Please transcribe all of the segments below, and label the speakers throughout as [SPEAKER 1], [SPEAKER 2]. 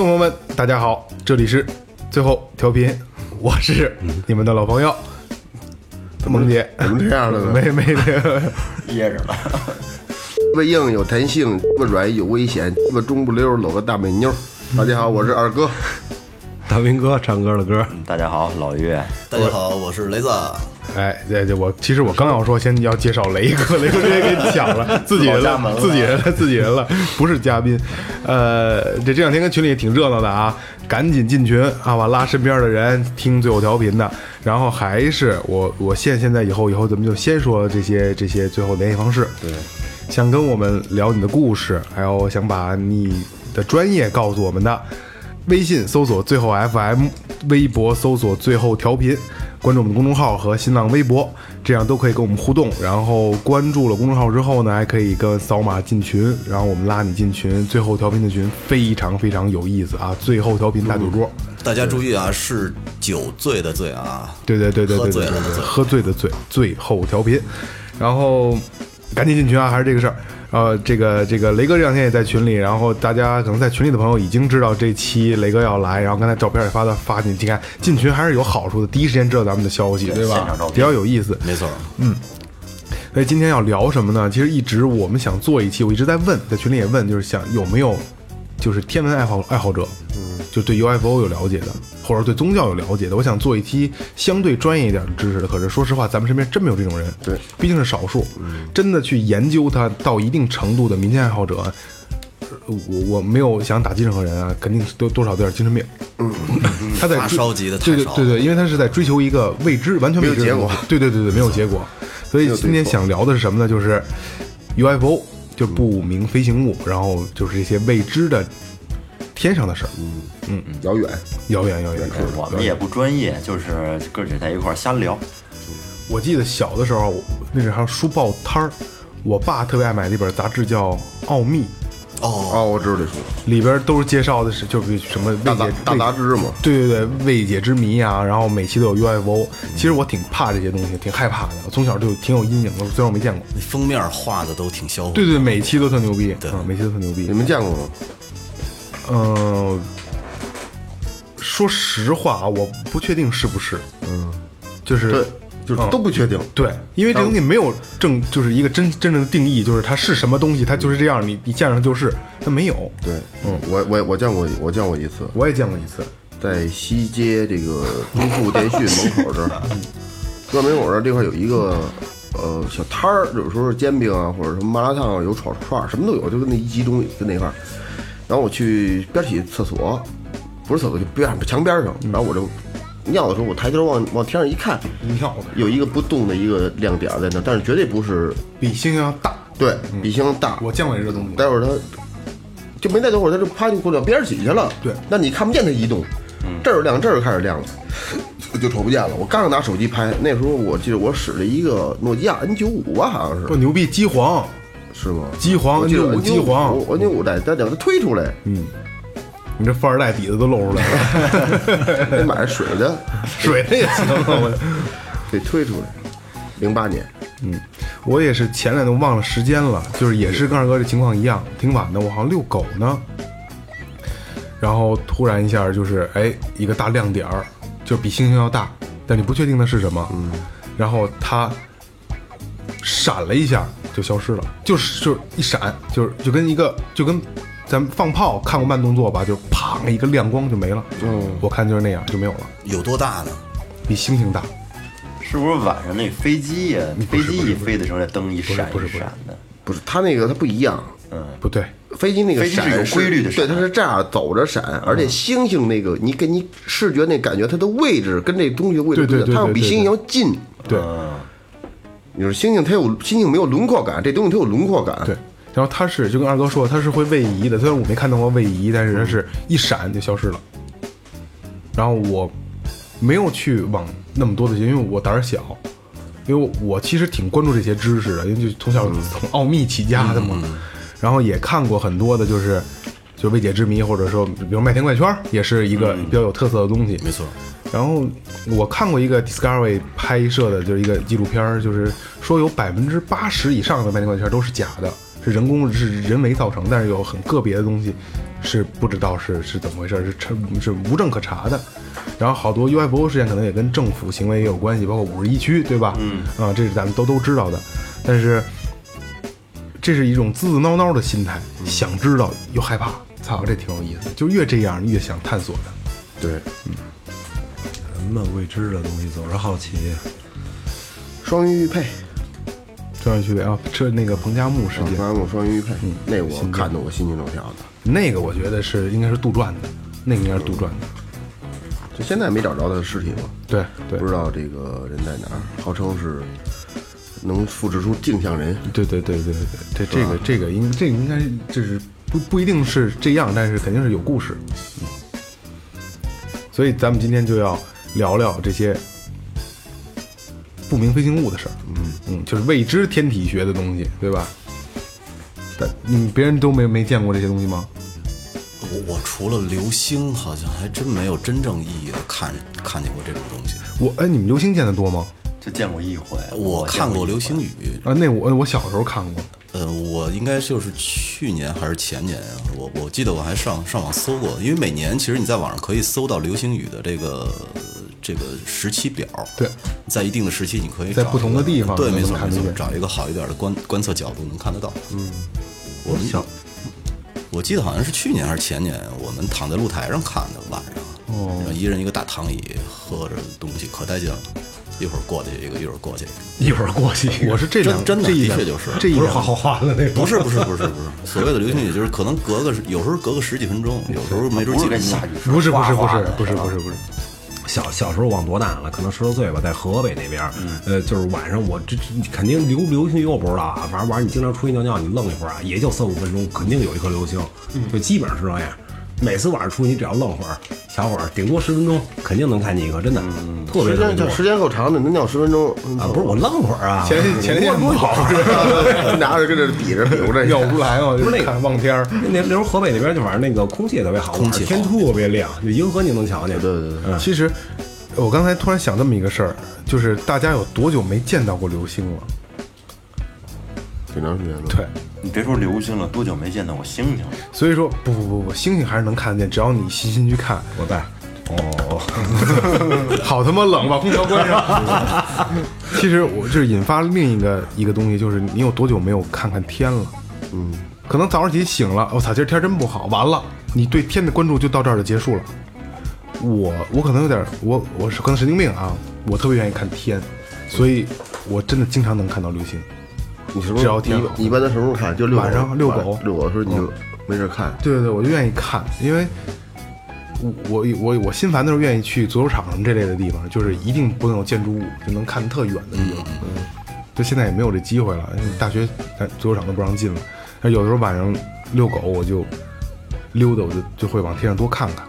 [SPEAKER 1] 众朋友们，大家好，这里是最后调频，我是你们的老朋友萌姐。
[SPEAKER 2] 怎么这样的呢？
[SPEAKER 1] 没没那个，
[SPEAKER 3] 噎着了。
[SPEAKER 2] 鸡巴硬有弹性，鸡巴软有危险，鸡巴中不溜搂个大美妞。大家好，我是二哥。
[SPEAKER 4] 大明哥唱歌的歌，
[SPEAKER 3] 大家好，老岳，
[SPEAKER 5] 大家好，我是雷子。
[SPEAKER 1] 哎，对对，我其实我刚要说，先要介绍雷哥，雷哥直接给抢了，自己人了，自己人了，自己人了，不是嘉宾。呃，这这两天跟群里也挺热闹的啊，赶紧进群啊，完拉身边的人听最后调频的。然后还是我我现现在以后以后咱们就先说这些这些最后联系方式。对，想跟我们聊你的故事，还有想把你的专业告诉我们的。微信搜索最后 FM，微博搜索最后调频，关注我们的公众号和新浪微博，这样都可以跟我们互动。然后关注了公众号之后呢，还可以跟扫码进群，然后我们拉你进群。最后调频的群非常非常有意思啊！最后调频大酒桌，
[SPEAKER 5] 大家注意啊，是酒醉的醉啊。
[SPEAKER 1] 对对对对对对对，喝醉的醉，最后调频。然后赶紧进群啊，还是这个事儿。呃，这个这个雷哥这两天也在群里，然后大家可能在群里的朋友已经知道这期雷哥要来，然后刚才照片也发到发进去，你看进群还是有好处的，第一时间知道咱们的消息，对吧？比较有意思，
[SPEAKER 5] 没错。
[SPEAKER 1] 嗯，所以今天要聊什么呢？其实一直我们想做一期，我一直在问，在群里也问，就是想有没有就是天文爱好爱好者，嗯，就对 UFO 有了解的，或者对宗教有了解的，我想做一期相对专业一点的知识的。可是说实话，咱们身边真没有这种人，
[SPEAKER 2] 对，
[SPEAKER 1] 毕竟是少数，真的去研究它到一定程度的民间爱好者。我我没有想打击任何人啊，肯定多多少都有点精神病。嗯，他在
[SPEAKER 5] 发烧级的
[SPEAKER 1] 对对对对，因为他是在追求一个未知、完全未知的
[SPEAKER 2] 没有结果
[SPEAKER 1] 东西对对对对，没有结果。所以今天想聊的是什么呢？就是 UFO，就不明飞行物，然后就是这些未知的天上的事儿。
[SPEAKER 2] 嗯嗯嗯遥远，
[SPEAKER 1] 遥远遥远。
[SPEAKER 3] 我们也不专业，就是哥几个在一块儿瞎聊。
[SPEAKER 1] 我记得小的时候，那时候还有书报摊儿，我爸特别爱买的一本杂志叫《奥秘》，
[SPEAKER 5] 哦，
[SPEAKER 2] 哦，我知道这书，
[SPEAKER 1] 里边都是介绍的是就是什么
[SPEAKER 2] 大杂大
[SPEAKER 1] 未解大
[SPEAKER 2] 杂志嘛。
[SPEAKER 1] 对对对，未解之谜啊，然后每期都有 UFO。其实我挺怕这些东西，挺害怕的。我从小就挺有阴影的，虽然我没见过。
[SPEAKER 5] 那封面画的都挺销魂。
[SPEAKER 1] 对对，每期都特牛逼，对，每期都特牛逼
[SPEAKER 2] 你。们见过吗？
[SPEAKER 1] 嗯、说实话啊，我不确定是不是，嗯，就是
[SPEAKER 2] 对，就是都不确定。
[SPEAKER 1] 对，因为这东西没有正，就是一个真真正的定义，就是它是什么东西，它就是这样，你你见上就是，它没有。
[SPEAKER 2] 对，嗯，我我我见过，我见过一次，
[SPEAKER 1] 我也见过一次，
[SPEAKER 2] 在西街这个中富电讯门口这儿，专门口这儿这块有一个呃小摊儿，有时候煎饼啊，或者什么麻辣烫啊，有炒串儿，什么都有，就跟那一集中在那块儿。然后我去边洗厕所，不是厕所就边上墙边上，然后我就尿的时候，我抬头往往天上一看，
[SPEAKER 1] 尿的
[SPEAKER 2] 有一个不动的一个亮点在那，但是绝对不是
[SPEAKER 1] 比星星要大。
[SPEAKER 2] 对比星星大。
[SPEAKER 1] 我见过这个东西，
[SPEAKER 2] 待会儿它就没待多会儿，它就啪就过到边儿起去了。
[SPEAKER 1] 对
[SPEAKER 2] 那你看不见它移动，这儿亮这儿开始亮了，就瞅不见了。我刚拿手机拍，那时候我记得我使了一个诺基亚 N 九五吧，好像是，
[SPEAKER 1] 不牛逼，机皇，
[SPEAKER 2] 是吗？
[SPEAKER 1] 机皇
[SPEAKER 2] 我
[SPEAKER 1] N 五机皇
[SPEAKER 2] ，N 九五在在两个推出来，嗯
[SPEAKER 1] 你这富二代底子都露出来了，
[SPEAKER 2] 得买水的，
[SPEAKER 1] 水的也行。我
[SPEAKER 2] 得推出来。零八年，嗯
[SPEAKER 1] 我也是前两天忘了时间了，就是也是跟二哥这情况一样，挺晚的，我好像遛狗呢，然后突然一下就是哎一个大亮点儿，就比星星要大，但你不确定它是什么，嗯，然后它闪了一下就消失了，就是就是一闪，就是就跟一个就跟咱们放炮看过慢动作吧，就啪一个亮光就没了，嗯，我看就是那样就没有了，
[SPEAKER 5] 有多大呢？
[SPEAKER 1] 比星星大，
[SPEAKER 3] 是不是晚上那飞机呀、飞机一飞的时候，那灯一闪
[SPEAKER 1] 不是不是
[SPEAKER 3] 一闪的？
[SPEAKER 2] 不是它那个它不一样，嗯。
[SPEAKER 1] 不对，
[SPEAKER 2] 飞机那个
[SPEAKER 6] 飞机是
[SPEAKER 2] 闪
[SPEAKER 6] 有规律的
[SPEAKER 2] 对，
[SPEAKER 6] 闪
[SPEAKER 2] 它是这样走着闪，而且星星那个你给你视觉那感觉，它的位置跟这东西的位置不一样，它要比星星要近。
[SPEAKER 1] 对
[SPEAKER 2] 你说星星它有星星没有轮廓感，这东西它有轮廓感。
[SPEAKER 1] 对，然后它是就跟二哥说，它是会位移的。虽然我没看到过位移，但是它是一闪就消失了。然后我没有去往那么多的，因为我胆儿小，因为我其实挺关注这些知识的，因为就从小从奥秘起家的嘛。然后也看过很多的，就是就未解之谜，或者说比如麦田怪圈儿也是一个比较有特色的东西。
[SPEAKER 5] 没错，
[SPEAKER 1] 然后我看过一个 Discovery 拍摄的，就是一个纪录片儿，就是说有百分之八十以上的麦田怪圈都是假的，是人工是人为造成，但是有很个别的东西是不知道是是怎么回事，是查是无证可查的。然后好多 UFO 事件可能也跟政府行为也有关系，包括五十一区，对吧？嗯啊，这是咱们都都知道的。但是这是一种自自挠挠的心态，想知道又害怕，操，这挺有意思。就越这样越想探索的。
[SPEAKER 2] 对，
[SPEAKER 4] 人们未知的东西总是好奇。
[SPEAKER 2] 双鱼玉佩，
[SPEAKER 1] 专业区别啊，这那个彭加木事件，
[SPEAKER 2] 彭加木双鱼玉佩，那我看的我心惊肉跳的。
[SPEAKER 1] 那个我觉得是应该是杜撰的，那个应该是杜撰的。
[SPEAKER 2] 就现在没找着他的尸体嘛，
[SPEAKER 1] 对对
[SPEAKER 2] 不知道这个人在哪儿，号称是能复制出镜像人。
[SPEAKER 1] 对对对对对，这这个这个应这个应该就是不不一定是这样，但是肯定是有故事。嗯，所以咱们今天就要聊聊这些不明飞行物的事儿。嗯嗯，就是未知天体学的东西，对吧？但你，别人都没没见过这些东西吗？
[SPEAKER 5] 我我除了流星，好像还真没有真正意义的看看见过这种东西。
[SPEAKER 1] 我哎，你们流星见的多吗？
[SPEAKER 6] 就见过一回。
[SPEAKER 5] 我看过流星雨，
[SPEAKER 1] 啊，那我我小时候看过。
[SPEAKER 5] 呃，我应该就是去年还是前年啊，我我记得我还上上网搜过，因为每年其实你在网上可以搜到流星雨的这个这个时期表。
[SPEAKER 1] 对，
[SPEAKER 5] 在一定的时期，你可以
[SPEAKER 1] 在不
[SPEAKER 5] 找一个
[SPEAKER 1] 同的地方
[SPEAKER 5] 对，没错没错找一个好一点的观观测角度能看得到。嗯，我们想，我记得好像是去年还是前年，我们躺在露台上看的晚上，哦，一人一个大躺椅，喝着东西可带劲了，一会儿过去一个，一会儿过去一个。
[SPEAKER 4] 一会儿过去，
[SPEAKER 1] 我是这两
[SPEAKER 5] 真真的
[SPEAKER 1] 这一两
[SPEAKER 5] 的确就是
[SPEAKER 4] 不是
[SPEAKER 1] 这一两
[SPEAKER 4] 画画画的那种。
[SPEAKER 5] 不是不是不是不是，所谓的流星雨就是可能隔个有时候隔个十几分钟，有时候没准
[SPEAKER 6] 不
[SPEAKER 5] 几分钟。
[SPEAKER 1] 不是不是不是不是不是不是，
[SPEAKER 4] 小小时候往多大了？可能十多岁吧，在河北那边儿，呃，就是晚上我这这肯定流流星雨我不知道啊，反正晚上你经常出去尿尿，你愣一会儿啊，也就三五分钟，肯定有一颗流星，就基本上是这样。每次晚上出去，你只要愣会儿，小会儿，顶多十分钟，肯定能看见一个，真的，特别特别
[SPEAKER 2] 时间时间够长的，能尿十分钟
[SPEAKER 4] 啊！不是我愣会儿啊，
[SPEAKER 1] 前前天不好，
[SPEAKER 2] 拿着跟这比着比着
[SPEAKER 1] 尿不出来嘛，就是
[SPEAKER 4] 不是那个
[SPEAKER 1] 看望天儿。
[SPEAKER 4] 那那时候河北那边就反正那个空气也特别好，
[SPEAKER 5] 空气
[SPEAKER 4] 天特别亮，就银河你能瞧见。
[SPEAKER 2] 对对对，
[SPEAKER 1] 其实我刚才突然想这么一个事儿，就是大家有多久没见到过流星了？
[SPEAKER 2] 挺长时间了。
[SPEAKER 1] 对，
[SPEAKER 6] 你别说流星了，多久没见到过星星了？
[SPEAKER 1] 所以说不不不不，星星还是能看得见，只要你细心去看。
[SPEAKER 4] 我在，哦，
[SPEAKER 1] 好他妈冷，把空调关上。其实我这引发另一个一个东西，就是你有多久没有看看天了？嗯，可能早上起醒了，我操，今儿天真不好，完了，你对天的关注就到这儿就结束了。我我可能有点，我我是可能神经病啊，我特别愿意看天，所以我真的经常能看到流星。
[SPEAKER 2] 你是不是
[SPEAKER 1] 只
[SPEAKER 2] 你你一般在什么时候看？就遛狗
[SPEAKER 1] 晚上遛狗
[SPEAKER 2] 遛狗的时候你就没事看。
[SPEAKER 1] 对对对，我就愿意看，因为我我我我心烦的时候愿意去足球场什么这类的地方，就是一定不能有建筑物，就能看特远的地方。嗯，就现在也没有这机会了，大学呃足球场都不让进了。但有的时候晚上遛狗，我就溜达，我就就会往天上多看看，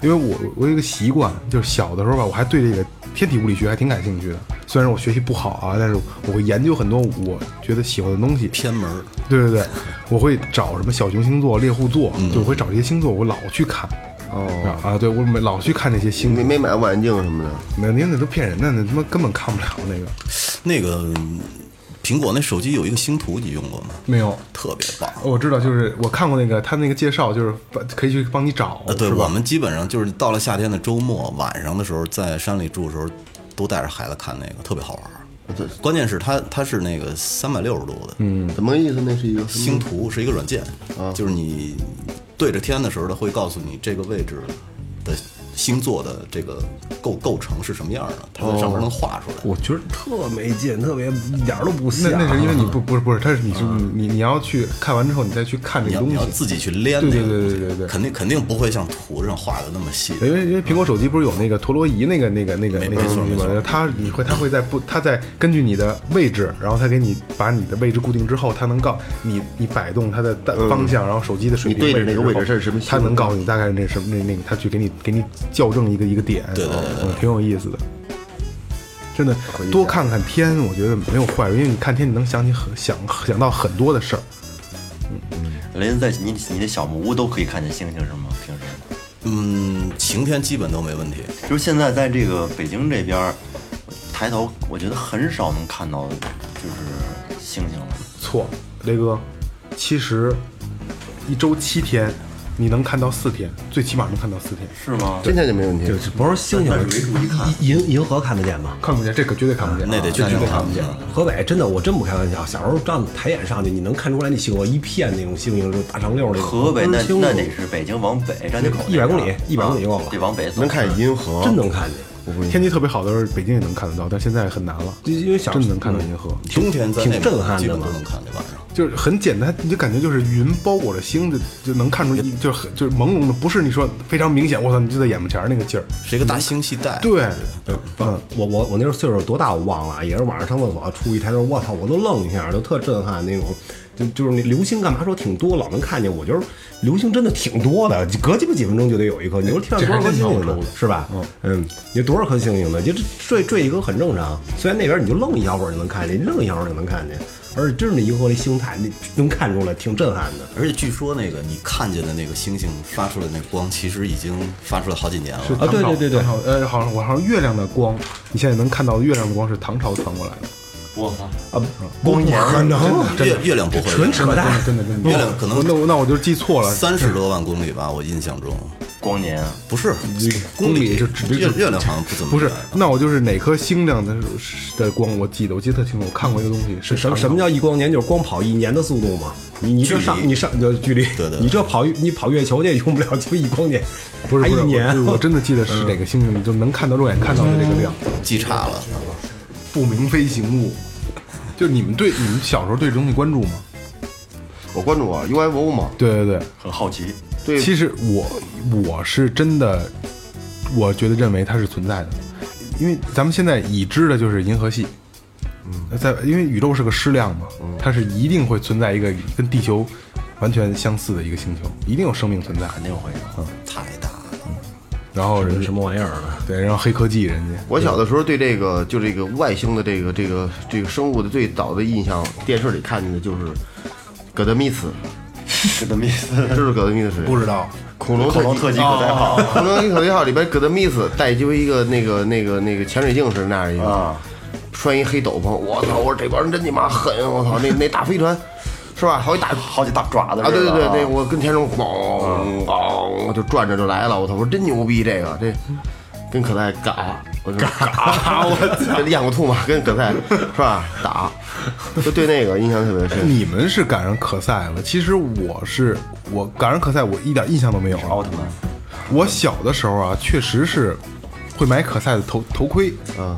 [SPEAKER 1] 因为我我有一个习惯，就是小的时候吧，我还对这个天体物理学还挺感兴趣的。虽然我学习不好啊，但是我会研究很多我觉得喜欢的东西。
[SPEAKER 5] 偏门儿，
[SPEAKER 1] 对对对，我会找什么小熊星座、猎户座，就我会找这些星座，我老去看。
[SPEAKER 2] 哦，
[SPEAKER 1] 啊，对我老去看那些星座，
[SPEAKER 2] 没没买望远镜什么的。
[SPEAKER 1] 没有，那那都骗人的，那他妈根本看不了那个。
[SPEAKER 5] 那个苹果那手机有一个星图，你用过吗？
[SPEAKER 1] 没有，
[SPEAKER 5] 特别棒。
[SPEAKER 1] 我知道，就是我看过那个他那个介绍，就是可以去帮你找，
[SPEAKER 5] 呃，对我们基本上就是到了夏天的周末晚上的时候，在山里住的时候，都带着孩子看那个，特别好玩儿。关键是它它是那个三百六十度的，嗯，
[SPEAKER 2] 怎么个意思？那是一个
[SPEAKER 5] 星图是一个软件，就是你对着天的时候，它会告诉你这个位置的星座的这个构构成是什么样的，它在上面能画出来。
[SPEAKER 4] 我觉得特没劲，特别一点儿都不像。
[SPEAKER 1] 那那是因为你不不是不是，它是你是你你要去看完之后，你再去看这东西。
[SPEAKER 5] 要自己去连
[SPEAKER 1] 对对对对对对
[SPEAKER 5] 肯定肯定不会像图上画的那么细。
[SPEAKER 1] 因为因为苹果手机不是有那个陀螺仪那个那个那个那个
[SPEAKER 5] 没错
[SPEAKER 1] 东西吗
[SPEAKER 5] 没错？
[SPEAKER 1] 它你会它会在不它在根据你的位置，然后它给你把你的位置固定之后，它能告你你摆动它的方向，然后手机的水平
[SPEAKER 2] 你对着那个位置是什么
[SPEAKER 1] 它能告诉你大概那什么那那个，它去给你给你校正一个一个点，
[SPEAKER 5] 对对对对
[SPEAKER 1] 嗯挺有意思的。真的多看看天，我觉得没有坏处，因为你看天，你能想起很想想到很多的事儿。
[SPEAKER 6] 嗯雷子在你你的小木屋都可以看见星星是吗？平时
[SPEAKER 5] 嗯，晴天基本都没问题。
[SPEAKER 6] 就是现在在这个北京这边，抬头我觉得很少能看到就是星星了。
[SPEAKER 1] 错，雷哥，其实一周七天，你能看到四天，最起码能看到四天。
[SPEAKER 6] 是吗？
[SPEAKER 2] 今天就没问题
[SPEAKER 4] 就。不是星星，银银河看得见吗？
[SPEAKER 1] 看不见，这可绝对看不见，
[SPEAKER 5] 那得
[SPEAKER 1] 这绝对看不见。
[SPEAKER 4] 河北真的，我真不开玩笑。小时候站抬眼上去，你能看出来那星河一片那种星星，就大长溜儿那种。
[SPEAKER 6] 河北那那得是北京往北站街口
[SPEAKER 4] 一百公里一百公里就够了
[SPEAKER 6] 得往北走。
[SPEAKER 2] 能看见银河，
[SPEAKER 4] 真能看见。
[SPEAKER 1] 天气特别好的时候，北京也能看得到，但现在很难了。
[SPEAKER 4] 就因为小
[SPEAKER 1] 真的能看到银河，
[SPEAKER 5] 冬天在
[SPEAKER 4] 挺震撼的嘛
[SPEAKER 5] 基本都能看见晚上。
[SPEAKER 1] 就是很简单，你就感觉就是云包裹着星，就就能看出一就是很就是朦胧的，不是你说非常明显，我操，你就在眼巴前儿那个劲儿。
[SPEAKER 5] 是一个大星系带。
[SPEAKER 1] 对，
[SPEAKER 4] 嗯，我我我那时候岁数多大我忘了，也是晚上上厕所出一抬头，我操，我都愣一下，都特震撼那种。就就是那流星干嘛说挺多，老能看见。我觉得流星真的挺多的，隔鸡巴几分钟就得有一颗。你说天上多少颗星星呢？是吧？嗯，你多少颗星星呢？就这坠坠一颗很正常。虽然那边你就愣一小会儿就能看见，愣一小会儿就能看见，而且真是那银河那星态，那能看出来，挺震撼的。
[SPEAKER 5] 而且据说那个你看见的那个星星发出来的那光，其实已经发出来好几年了。
[SPEAKER 4] 啊对对对对
[SPEAKER 1] 呃，好像我好像月亮的光，你现在能看到月亮的光是唐朝传过来的。
[SPEAKER 6] 我啊！
[SPEAKER 1] 光年可能
[SPEAKER 5] 月月亮不会，
[SPEAKER 4] 纯扯淡
[SPEAKER 1] 真的真的，
[SPEAKER 5] 月亮可能
[SPEAKER 1] 那我那我就记错了，
[SPEAKER 5] 三十多万公里吧，我印象中。
[SPEAKER 6] 光年啊，
[SPEAKER 5] 不是
[SPEAKER 1] 公里就直
[SPEAKER 5] 月月亮好像不怎么
[SPEAKER 1] 不是，那我就是哪颗星亮的的光，我记得我记得特清楚，我看过一个东西是
[SPEAKER 4] 什么什么叫一光年？就是光跑一年的速度嘛。你你这上你上就距离，
[SPEAKER 5] 对对
[SPEAKER 4] 你这跑你跑月球去也用不了就一光年，
[SPEAKER 1] 不是
[SPEAKER 4] 还一年
[SPEAKER 1] 我我真的记得是哪个星星，就能看到肉眼看到的这个亮，
[SPEAKER 5] 记差了。
[SPEAKER 1] 不明飞行物。就你们对你们小时候对这东西关注吗？
[SPEAKER 2] 我关注啊 UFO 嘛，
[SPEAKER 1] 对对对，
[SPEAKER 6] 很好奇。
[SPEAKER 2] 对，
[SPEAKER 1] 其实我我是真的，我觉得认为它是存在的，因为咱们现在已知的就是银河系，嗯，在因为宇宙是个矢量嘛，它是一定会存在一个跟地球完全相似的一个星球，一定有生命存在，
[SPEAKER 6] 肯定会有。
[SPEAKER 5] 太大了，
[SPEAKER 1] 然后人
[SPEAKER 4] 什么玩意儿的？
[SPEAKER 1] 对，然后黑科技人家，
[SPEAKER 2] 我小的时候对这个就这个外星的这个这个这个生物的最早的印象，电视里看见的就是葛德米斯，
[SPEAKER 6] 是的意思。
[SPEAKER 2] 知道葛德米斯谁？
[SPEAKER 1] 不知道，
[SPEAKER 2] 恐龙
[SPEAKER 6] 恐龙特技可赛跑
[SPEAKER 2] 恐龙特技号里边葛德米斯戴就一个那个那个那个潜水镜似的那样一个，
[SPEAKER 6] 啊，
[SPEAKER 2] 穿一黑斗篷，我操！我说这帮人真你妈狠！我操，那那大飞船是吧？好几大
[SPEAKER 6] 好几大爪子
[SPEAKER 2] 啊！对对对，那
[SPEAKER 6] 那
[SPEAKER 2] 我跟天中咣咣就转着就来了。我操！我说真牛逼，这个这跟可赛嘎，我说嘎，我 跟养过兔嘛，跟可赛是吧？打，就对那个印象特别深。
[SPEAKER 1] 你们是赶上可赛了，其实我是我赶上可赛，我一点印象都没有。
[SPEAKER 6] 奥特曼，
[SPEAKER 1] 我小的时候啊，确实是会买可赛的头头盔，
[SPEAKER 2] 嗯，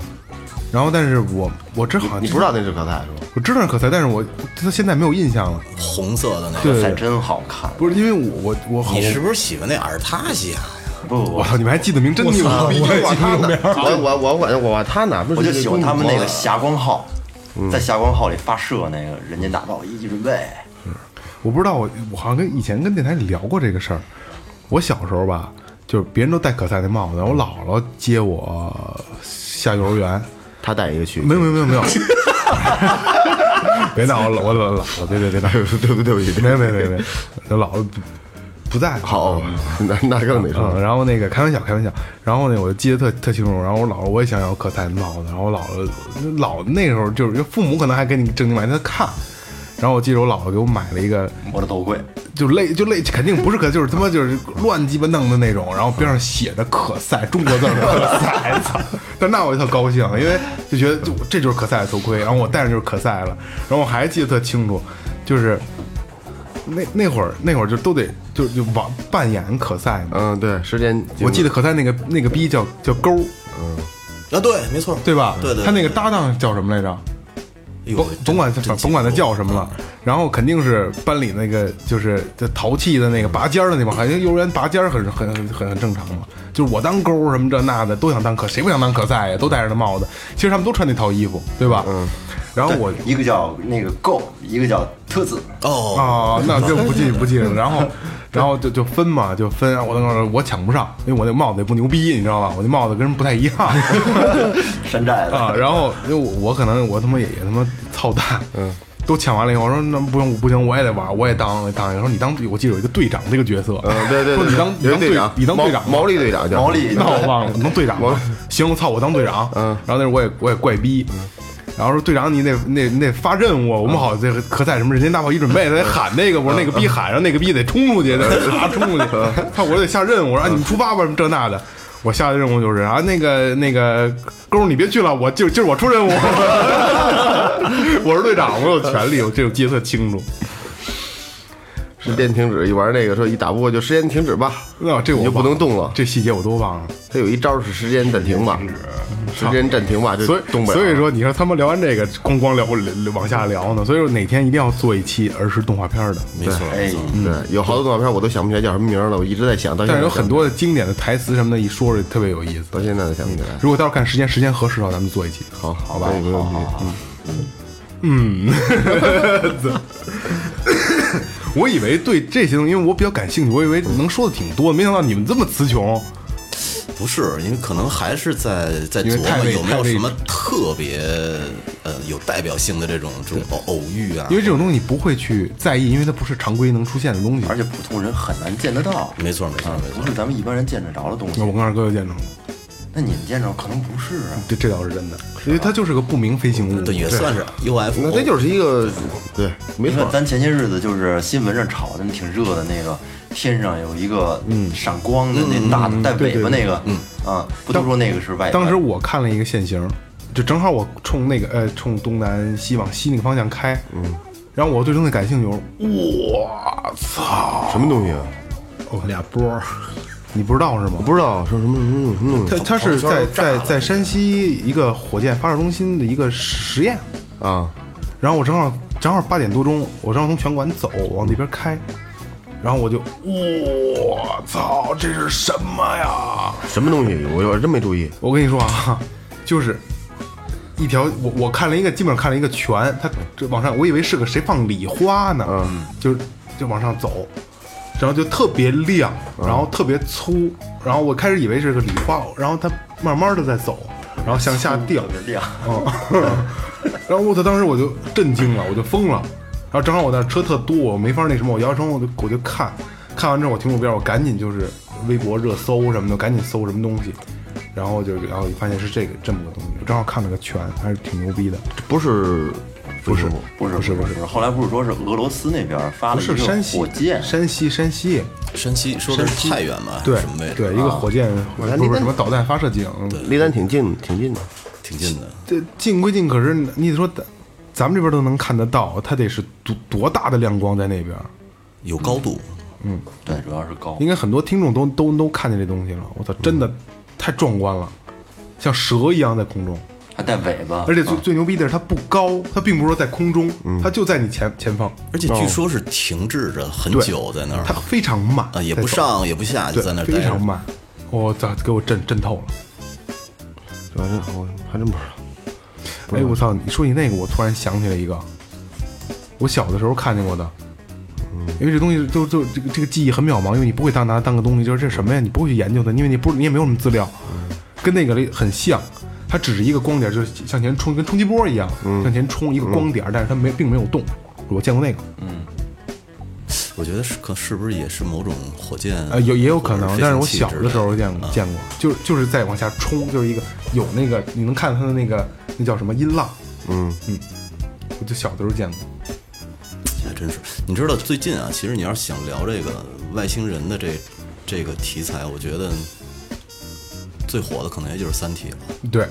[SPEAKER 1] 然后但是我我这好像
[SPEAKER 2] 你不知道那是可赛是吧？
[SPEAKER 1] 我知道是可赛，但是我他现在没有印象了。
[SPEAKER 5] 红色的那个。
[SPEAKER 6] 还真好看。
[SPEAKER 1] 不是因为我我我
[SPEAKER 5] 你是不是喜欢那阿尔塔西亚呀？
[SPEAKER 6] 不不不，
[SPEAKER 1] 我操，你们还记得名，真牛逼！
[SPEAKER 2] 我他哪？我我我我我我他哪？不是
[SPEAKER 6] 我就喜欢他们那个霞光号，在霞光号里发射那个人间大炮，一级准备。
[SPEAKER 1] 我不知道我我好像跟以前跟电台里聊过这个事儿。我小时候吧，就是别人都戴可赛那帽子，我姥姥接我下幼儿园，
[SPEAKER 2] 他带一个去，
[SPEAKER 1] 没有没有没有没有，别闹我我老了别别别闹，对不对不起，没没没没，我姥姥不不在，
[SPEAKER 2] 好，那那更得
[SPEAKER 1] 嗯，
[SPEAKER 2] 说。
[SPEAKER 1] 然后那个开玩笑，开玩笑。然后呢，我就记得特特清楚。然后我姥姥我也想要可赛的帽子，然后我姥姥老那时候就是父母可能还给你正经买，他看。然后我记得我姥姥给我买了一个，
[SPEAKER 6] 我的头盔，
[SPEAKER 1] 就类就类肯定不是可，就是他妈就是乱鸡巴弄的那种。然后边上写着可赛，中国字儿可赛，操！但那我就特高兴，因为就觉得就这就是可赛的头盔，然后我戴上就是可赛了。然后我还记得特清楚，就是那那会儿那会儿就都得就就往扮演可赛嘛。
[SPEAKER 2] 嗯，对，时间
[SPEAKER 1] 我记得可赛那个那个逼叫叫勾，嗯
[SPEAKER 5] 啊，对，没错，
[SPEAKER 1] 对吧？
[SPEAKER 5] 对对
[SPEAKER 1] 他那个搭档叫什么来着？甭甭管他甭管他叫什么了，然后肯定是班里那个就是这淘气的那个拔尖儿的那帮，好像幼儿园拔尖儿很很很很很正常嘛。就是我当勾什么这那的都想当可，谁不想当可赛呀？都戴着那帽子。其实他们都穿那套衣服，对吧？嗯。然后我
[SPEAKER 6] 一个叫那个 go，一个叫特子。
[SPEAKER 5] 哦，
[SPEAKER 1] 啊，那就不记不记了。然后，然后就就分嘛，就分。我那个我抢不上，因为我那帽子也不牛逼，你知道吧？我那帽子跟人不太一样
[SPEAKER 6] 山寨的
[SPEAKER 1] 啊。然后因为我我可能我他妈也也他妈操蛋，嗯，都抢完了以后，我说那不行不行，我也得玩，我也当当一个。说你当，我记得有一个队长这个角色，
[SPEAKER 2] 嗯，对对对，
[SPEAKER 1] 说你当你当队
[SPEAKER 2] 长，
[SPEAKER 1] 你当队长
[SPEAKER 2] 毛毛利队长叫
[SPEAKER 6] 毛利
[SPEAKER 1] 那我忘了，我当队长吧。行，我操，我当队长。
[SPEAKER 2] 嗯
[SPEAKER 1] 然后那时候我也我也怪逼。然后说队长，你得那你得发任务，我们好这个可赛什么人间大炮一准备，他得喊那个，我说那个逼喊，然后那个逼得冲出去，得啊冲出去，他我得下任务，我说啊你们出发吧，什么这那的。我下的任务就是啊，那个那个 勾儿你别去了，我就今儿我出任务，我是队长，我有权利，我这我记得特清楚。
[SPEAKER 2] 时间停止，一玩那个说一打不过就时间停止吧，
[SPEAKER 1] 那这我
[SPEAKER 2] 就不能动了。
[SPEAKER 1] 这细节我都忘了。
[SPEAKER 2] 他有一招是时间暂停吧，时间暂停吧，就
[SPEAKER 1] 所以
[SPEAKER 2] 动不了。
[SPEAKER 1] 所以说，你说他们聊完这个，咣咣聊聊往下聊呢。所以说哪天一定要做一期儿时动画片的。
[SPEAKER 5] 没错，
[SPEAKER 6] 哎，
[SPEAKER 2] 对，有好多动画片我都想不起来叫什么名了，我一直在想，到
[SPEAKER 1] 但是有很多的经典的台词什么的，一说着特别有意思。
[SPEAKER 2] 到现在都想不起来。
[SPEAKER 1] 如果到时候看时间时间合适的话，咱们做一期。
[SPEAKER 2] 好，好
[SPEAKER 1] 吧
[SPEAKER 2] 没问题。
[SPEAKER 1] 嗯，我以为对这些东西，因为我比较感兴趣，我以为能说的挺多，没想到你们这么词穷。
[SPEAKER 5] 不是，因为可能还是在在琢磨有没有什么特别呃有代表性的这种这种偶偶遇啊
[SPEAKER 1] 因。为这种东西你不会去在意，因为它不是常规能出现的东西。
[SPEAKER 6] 而且普通人很难见得到，
[SPEAKER 5] 没错没错
[SPEAKER 6] 啊
[SPEAKER 5] 没错
[SPEAKER 6] 不是咱们一般人见得着的东西
[SPEAKER 1] 那。我跟二哥就见着了，
[SPEAKER 6] 那你们见着可能不是啊。
[SPEAKER 1] 这这倒是真的，因为它就是个不明飞行物。
[SPEAKER 5] 对，也算是 UFO。
[SPEAKER 2] 那这就是一个对，没错，。
[SPEAKER 6] 咱前些日子就是新闻上炒的挺热的那个，天上有一个嗯闪光的那大的带尾巴那个，嗯啊，不都说那个是外？
[SPEAKER 1] 当时我看了一个现形，就正好我冲那个呃冲东南西往西那个方向开，嗯，然后我对东西感兴趣，我操，
[SPEAKER 2] 什么东西啊？
[SPEAKER 4] 俩波儿，
[SPEAKER 1] 你不知道是吗？
[SPEAKER 2] 不知道说什么什么什么东西。
[SPEAKER 1] 他他是在在在山西一个火箭发射中心的一个实验，
[SPEAKER 2] 啊？
[SPEAKER 1] 然后我正好正好八点多钟，我正好从拳馆走往那边开，然后我就我操，这是什么呀？
[SPEAKER 2] 什么东西？我我真没注意。
[SPEAKER 1] 我跟你说啊，就是一条我我看了一个，基本上看了一个拳，它这往上，我以为是个谁放礼花呢，嗯，就就往上走，然后就特别亮，然后特别粗，然后我开始以为是个礼花，然后它慢慢的在走，然后向下掉，
[SPEAKER 6] 亮，
[SPEAKER 1] 嗯，然后我操，当时我就震惊了，我就疯了。然后正好我那车特多，我没法那什么，我摇窗我就我就看，看完之后我停路边，我赶紧就是微博热搜什么的，赶紧搜什么东西，然后就然后发现是这个这么个东西，我正好看了个全，还是挺牛逼的。
[SPEAKER 2] 不是，
[SPEAKER 1] 不是
[SPEAKER 6] 不是不是不是，后来不是说是俄罗斯那边发
[SPEAKER 1] 不
[SPEAKER 6] 了一个
[SPEAKER 1] 是山西
[SPEAKER 6] 火箭，
[SPEAKER 1] 山西山西，
[SPEAKER 5] 山西说的是太原吧？
[SPEAKER 1] 对
[SPEAKER 5] 什么位置？
[SPEAKER 1] 对，一个火箭不是什么导弹发射井，
[SPEAKER 2] 离咱挺近，挺近的。
[SPEAKER 5] 挺近的。
[SPEAKER 1] 这近归近，可是你得说咱咱们这边都能看得到，它得是多多大的亮光在那边。
[SPEAKER 5] 有高度，嗯
[SPEAKER 6] 对，主要是高
[SPEAKER 1] 应。该很多听众都都都看见这东西了。我操，真的太壮观了，像蛇一样在空中，
[SPEAKER 6] 还带尾巴，
[SPEAKER 1] 而且最
[SPEAKER 6] 啊
[SPEAKER 1] 最牛逼的是它不高，它并不是说在空中，它就在你前前方，
[SPEAKER 5] 而且据说是停滞着很久在那儿
[SPEAKER 1] 它非常慢
[SPEAKER 5] 啊，也不上也不下，就在那儿。
[SPEAKER 1] 非常慢。我操，给我震震透了！
[SPEAKER 2] 这还真我还真不知道。
[SPEAKER 1] 哎，我操！你说起那个，我突然想起来一个，我小的时候看见过的。因为这东西都都这个这个记忆很渺茫，因为你不会当拿它当个东西，就是这什么呀？你不会去研究它，因为你不你也没有什么资料，跟那个很像。它只是一个光点，就是向前冲，跟冲击波一样，向前冲一个光点，但是它没并没有动。我见过那个，嗯
[SPEAKER 5] 我觉得是可是不是也是某种火箭？
[SPEAKER 1] 呃，有也有可能但是我小的时候见过
[SPEAKER 5] 啊
[SPEAKER 1] 见过，就是就是在往下冲，就是一个有那个你能看到它的那个那叫什么音浪，
[SPEAKER 2] 嗯
[SPEAKER 1] 嗯，我就小的时候见过。
[SPEAKER 5] 还真是。你知道最近啊，其实你要是想聊这个外星人的这这个题材，我觉得最火的可能也就是《三体》了。
[SPEAKER 1] 对，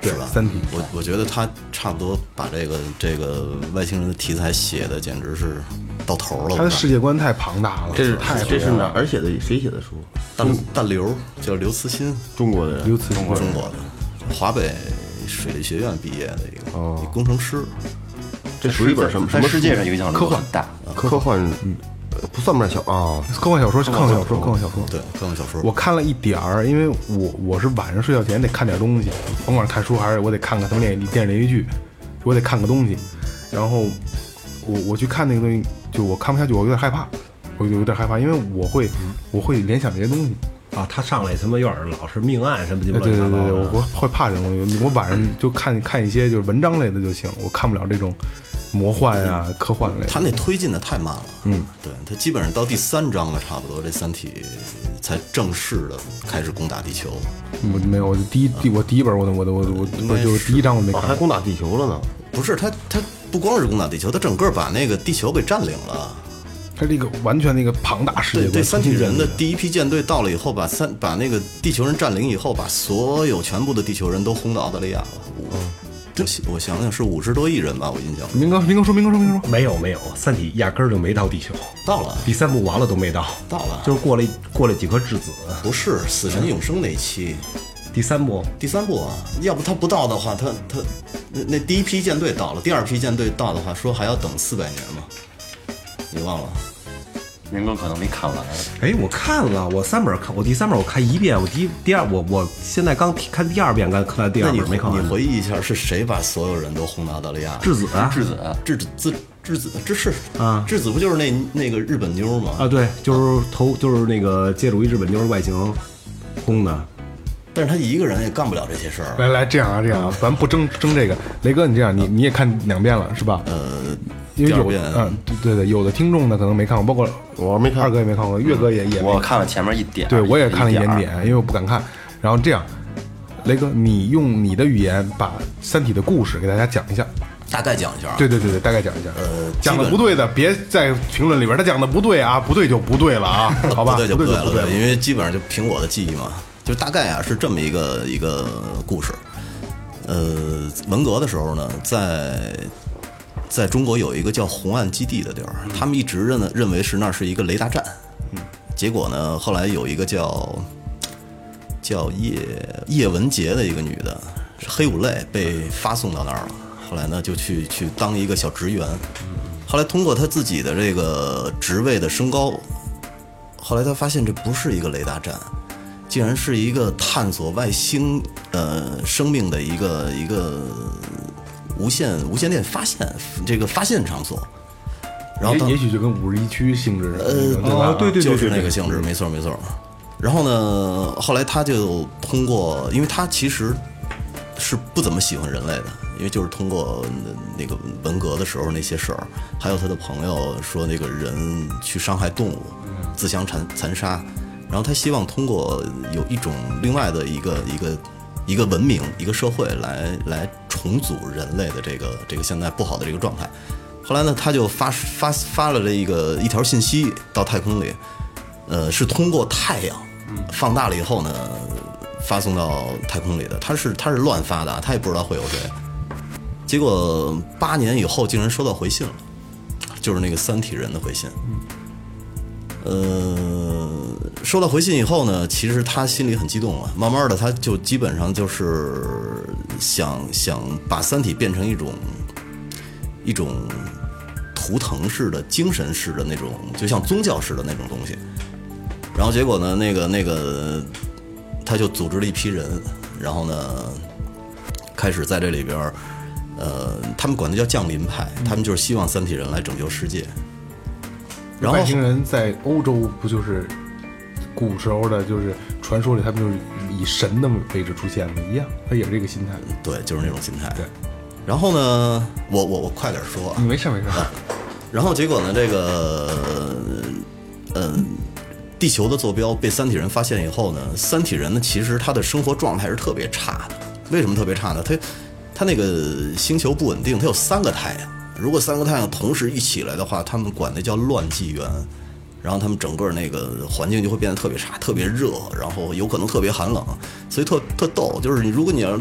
[SPEAKER 1] 对
[SPEAKER 5] 是吧？
[SPEAKER 1] 三体
[SPEAKER 5] 我我觉得他差不多把这个这个外星人的题材写的简直是到头了。
[SPEAKER 1] 他的世界观太庞大了，
[SPEAKER 2] 这是
[SPEAKER 1] 太
[SPEAKER 2] 这是哪儿写的？谁写的书？
[SPEAKER 5] 大大刘叫刘慈欣，
[SPEAKER 2] 中国的人。
[SPEAKER 1] 刘慈欣
[SPEAKER 5] 中国的华北水利学院毕业的一个一工程师。
[SPEAKER 2] 这属于一本什么什么
[SPEAKER 6] 世界上影响力
[SPEAKER 1] 科幻
[SPEAKER 6] 大。
[SPEAKER 2] 科幻？呃不算不算小啊？
[SPEAKER 1] 科幻小说，科幻小说，科幻小说。
[SPEAKER 5] 对，科幻小说。
[SPEAKER 1] 我看了一点儿，因为我我是晚上睡觉前得看点东西，甭管看书还是我得看看什么连电视连续剧，我得看个东西。然后我我去看那个东西，就我看不下去，我有点害怕，我有点害怕，因为我会我会联想这些东西。
[SPEAKER 4] 啊，他上来他妈有点老是命案什么鸡巴
[SPEAKER 1] 哎，对对对对，我会怕这种东西。我晚上就看看一些就是文章类的就行，我看不了这种魔幻啊、科幻类的。
[SPEAKER 5] 他那推进的太慢了，嗯，对他基本上到第三章了，差不多这《三体》才正式的开始攻打地球。
[SPEAKER 1] 我没有，我第一第我第一本我都我都我都我不是就是第一章我没
[SPEAKER 2] 看，还。攻打地球了呢。
[SPEAKER 5] 不是他，他不光是攻打地球，他整个把那个地球给占领了。
[SPEAKER 1] 它这个完全那个庞大世界
[SPEAKER 5] 对对，三体人的第一批舰队到了以后，把三把那个地球人占领以后，把所有全部的地球人都轰到澳大利亚了。我我想想是五十多亿人吧，我印象。
[SPEAKER 1] 明哥，明哥说，明哥说，明哥说，
[SPEAKER 4] 没有没有，三体压根儿就没到地球，
[SPEAKER 5] 到了，
[SPEAKER 4] 第三部完了都没到，
[SPEAKER 5] 到了，
[SPEAKER 4] 就是过了过了几颗质子。
[SPEAKER 5] 不是死神永生那一期，
[SPEAKER 4] 第三部？
[SPEAKER 5] 第三部啊，要不他不到的话，他他那那第一批舰队到了，第二批舰队到的话，说还要等四百年嘛，你忘了？
[SPEAKER 6] 明哥可能没看完，
[SPEAKER 4] 哎，我看了，我三本看，我第三本我看一遍，我第第二我我现在刚看第二遍，刚看了第二本没看完。
[SPEAKER 5] 你回忆一下，是谁把所有人都轰到澳大利亚？
[SPEAKER 4] 质子啊
[SPEAKER 6] 质子
[SPEAKER 5] 质子质质子这是
[SPEAKER 4] 啊
[SPEAKER 5] 质子不就是那那个日本妞吗？
[SPEAKER 4] 啊，对，就是头就是那个借助一日本妞外形轰的。
[SPEAKER 5] 但是他一个人也干不了这些事儿。
[SPEAKER 1] 来来，这样啊，这样啊，咱不争争这个。雷哥，你这样，你你也看两遍了是吧？呃，因为有嗯，对对对，有的听众呢可能没看过，包括
[SPEAKER 2] 我没看
[SPEAKER 1] 二哥也没看过，岳哥也也没
[SPEAKER 6] 我看了前面一点，
[SPEAKER 1] 对我也看了一点
[SPEAKER 6] 点
[SPEAKER 1] 点，因为我不敢看。然后这样，雷哥，你用你的语言把《三体》的故事给大家讲一下。
[SPEAKER 5] 大概讲一下啊。
[SPEAKER 1] 对对对对，大概讲一下。
[SPEAKER 5] 呃
[SPEAKER 1] 讲的不对的，别在评论里边他讲的不对啊，不对就不对了啊，好吧？
[SPEAKER 5] 不对就
[SPEAKER 1] 不
[SPEAKER 5] 对了，因为基本上就凭我的记忆嘛，就大概啊是这么一个一个故事。呃，文革的时候呢，在在中国有一个叫红岸基地的地儿，他们一直认认为是那儿是一个雷达站，结果呢，后来有一个叫叫叶叶文洁的一个女的，是黑五类，被发送到那儿了。后来呢，就去去当一个小职员。后来通过她自己的这个职位的升高，后来他发现这不是一个雷达站，竟然是一个探索外星呃生命的一个一个无线无线电发现这个发现场所。然后他
[SPEAKER 1] 也也许就跟五十一区性质似的，对
[SPEAKER 4] 对对对
[SPEAKER 5] 就是那个性质，没错没错。然后呢，后来他就通过，因为他其实是不怎么喜欢人类的，因为就是通过那个文革的时候那些事儿，还有他的朋友说那个人去伤害动物，自相残残杀，然后他希望通过有一种另外的一个一个一个文明一个社会来来重组人类的这个这个现在不好的这个状态。后来呢，他就发发发了这一个一条信息到太空里，呃，是通过太阳放大了以后呢，发送到太空里的。他是他是乱发的，他也不知道会有谁。结果八年以后，竟然收到回信了，就是那个三体人的回信。呃，收到回信以后呢，其实他心里很激动啊。慢慢的，他就基本上就是想想把三体变成一种一种图腾式的、精神式的那种，就像宗教式的那种东西。然后结果呢，那个那个，他就组织了一批人，然后呢，开始在这里边儿，呃，他们管它叫降临派，他们就是希望三体人来拯救世界。然后
[SPEAKER 1] 外星人在欧洲不就是古时候的，就是传说里他们就是以神的位置出现的一样，他也是这个心态。
[SPEAKER 5] 对，就是那种心态。
[SPEAKER 1] 对。
[SPEAKER 5] 然后呢，我我我快点说啊，
[SPEAKER 1] 你没事没事，啊
[SPEAKER 5] 然后结果呢，这个，嗯，地球的坐标被三体人发现以后呢，三体人呢，其实他的生活状态是特别差的。为什么特别差呢？他他那个星球不稳定，他有三个太阳。如果三个太阳同时一起来的话，他们管那叫乱纪元。然后他们整个那个环境就会变得特别差，特别热，然后有可能特别寒冷，所以特特逗。就是如果你要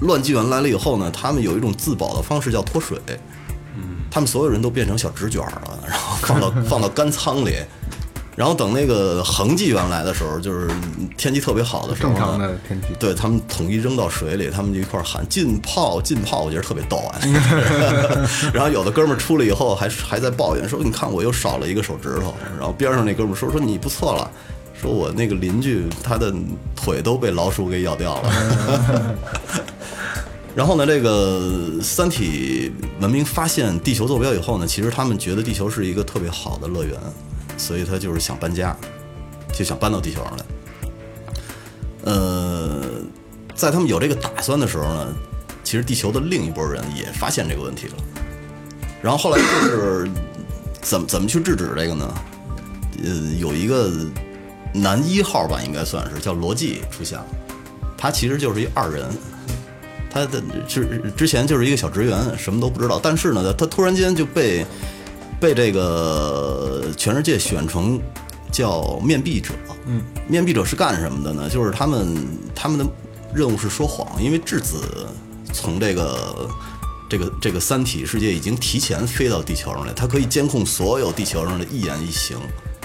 [SPEAKER 5] 乱纪元来了以后呢，他们有一种自保的方式叫脱水。嗯他们所有人都变成小纸卷了，然后放到放到干仓里。然后等那个恒纪元来的时候，就是天气特别好的时候，
[SPEAKER 1] 正常的天气
[SPEAKER 5] 对他们统一扔到水里，他们就一块儿喊浸泡浸泡，我觉得特别逗啊。然后有的哥们儿出来以后还还在抱怨说：“你看我又少了一个手指头。”然后边上那哥们儿说：“说你不错了，说我那个邻居他的腿都被老鼠给咬掉了。”然后呢，这个三体文明发现地球坐标以后呢，其实他们觉得地球是一个特别好的乐园，所以他就是想搬家，就想搬到地球上来。呃，在他们有这个打算的时候呢，其实地球的另一拨人也发现这个问题了。然后后来就是 怎么怎么去制止这个呢？呃，有一个男一号吧，应该算是叫罗辑出现了，他其实就是一二人。他的之之前就是一个小职员，什么都不知道。但是呢，他突然间就被被这个全世界选成叫面壁者。嗯，面壁者是干什么的呢？就是他们他们的任务是说谎，因为质子从这个这个这个三体世界已经提前飞到地球上来，它可以监控所有地球上的一言一行。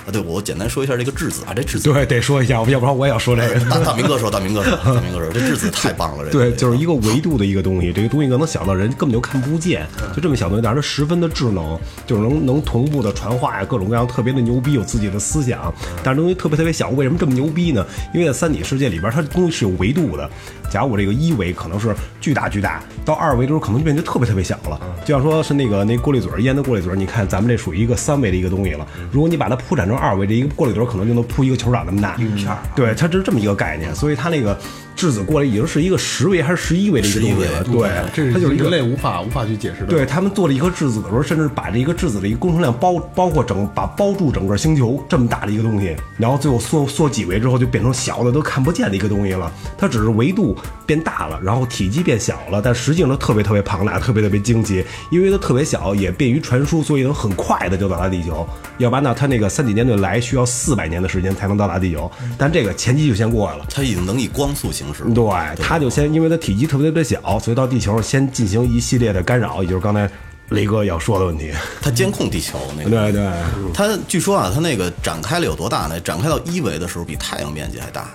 [SPEAKER 5] 啊，对，我简单说一下这个质子啊，这质子
[SPEAKER 4] 对，得说一下，要不然我也要说这个。
[SPEAKER 5] 大大明哥说，大明哥说，大明哥说，这质子太棒了，这个
[SPEAKER 4] 对，就是一个维度的一个东西，这个东西可能小到人根本就看不见，就这么小东西，但是它十分的智能，就是能能同步的传话呀，各种各样特别的牛逼，有自己的思想，但是东西特别特别小，为什么这么牛逼呢？因为在三体世界里边，它东西是有维度的。假如我这个一维可能是巨大巨大，到二维的时候可能就变得特别特别小了。就像说是那个那过滤嘴儿腌的过滤嘴儿，你看咱们这属于一个三维的一个东西了。如果你把它铺展成二维，这一个过滤嘴儿可能就能铺一个球场那么大。一片对，它是这么一个概念，所以它那个质子过来已经是一个十维还是十一维的一个东西了。对，
[SPEAKER 1] 这是
[SPEAKER 4] 它就是
[SPEAKER 1] 人类无法无法去解释的。
[SPEAKER 4] 对他们做了一颗质子的时候，甚至把这一个质子的一个工程量包包括整把包住整个星球这么大的一个东西，然后最后缩缩几维之后就变成小的都看不见的一个东西了。它只是维度变大了，然后体积变小了，但实际上它特别特别庞大，特别特别惊奇。因为它特别小，也便于传输，所以能很快的就到达地球。要不然呢，它那个三体舰队来需要四百年的时间才能到达地球，但这个前期就先过来了。
[SPEAKER 5] 它已经能以光速行驶。
[SPEAKER 4] 对，他就先因为它体积特别特别小，所以到地球上先进行一系列的干扰，也就是刚才雷哥要说的问题。
[SPEAKER 5] 它监控地球那个。
[SPEAKER 4] 对对，
[SPEAKER 5] 它据说啊，它那个展开了有多大呢？展开到一维的时候，比太阳面积还大。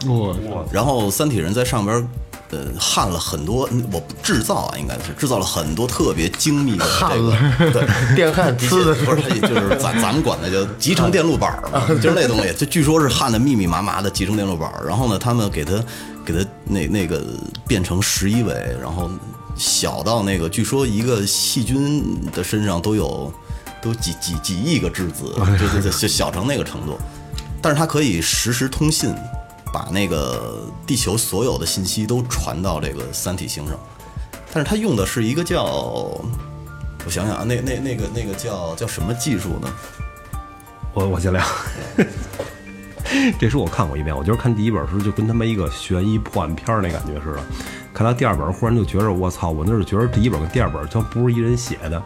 [SPEAKER 5] 然后三体人在上边。呃，焊了很多，嗯我制造啊，应该是制造了很多特别精密的这个，对，
[SPEAKER 2] 电焊呲的
[SPEAKER 5] 不 是，就是咱咱们管的叫集成电路板儿嘛，就是那东西，就据说是焊的密密麻麻的集成电路板儿。然后呢，他们给它给它那那个变成十一维，然后小到那个，据说一个细菌的身上都有都几几几亿个质子，就就就就小成那个程度。但是它可以实时通信，把那个地球所有的信息都传到这个三体星上。但是它用的是一个叫，我想想啊，那那那个那个叫叫什么技术呢？
[SPEAKER 4] 我我尽量。这书我看过一遍，我觉得看第一本时候就跟他妈一个悬疑破案片儿那感觉似的，看到第二本忽然就觉得我操，我那是觉得第一本跟第二本就不是一人写的，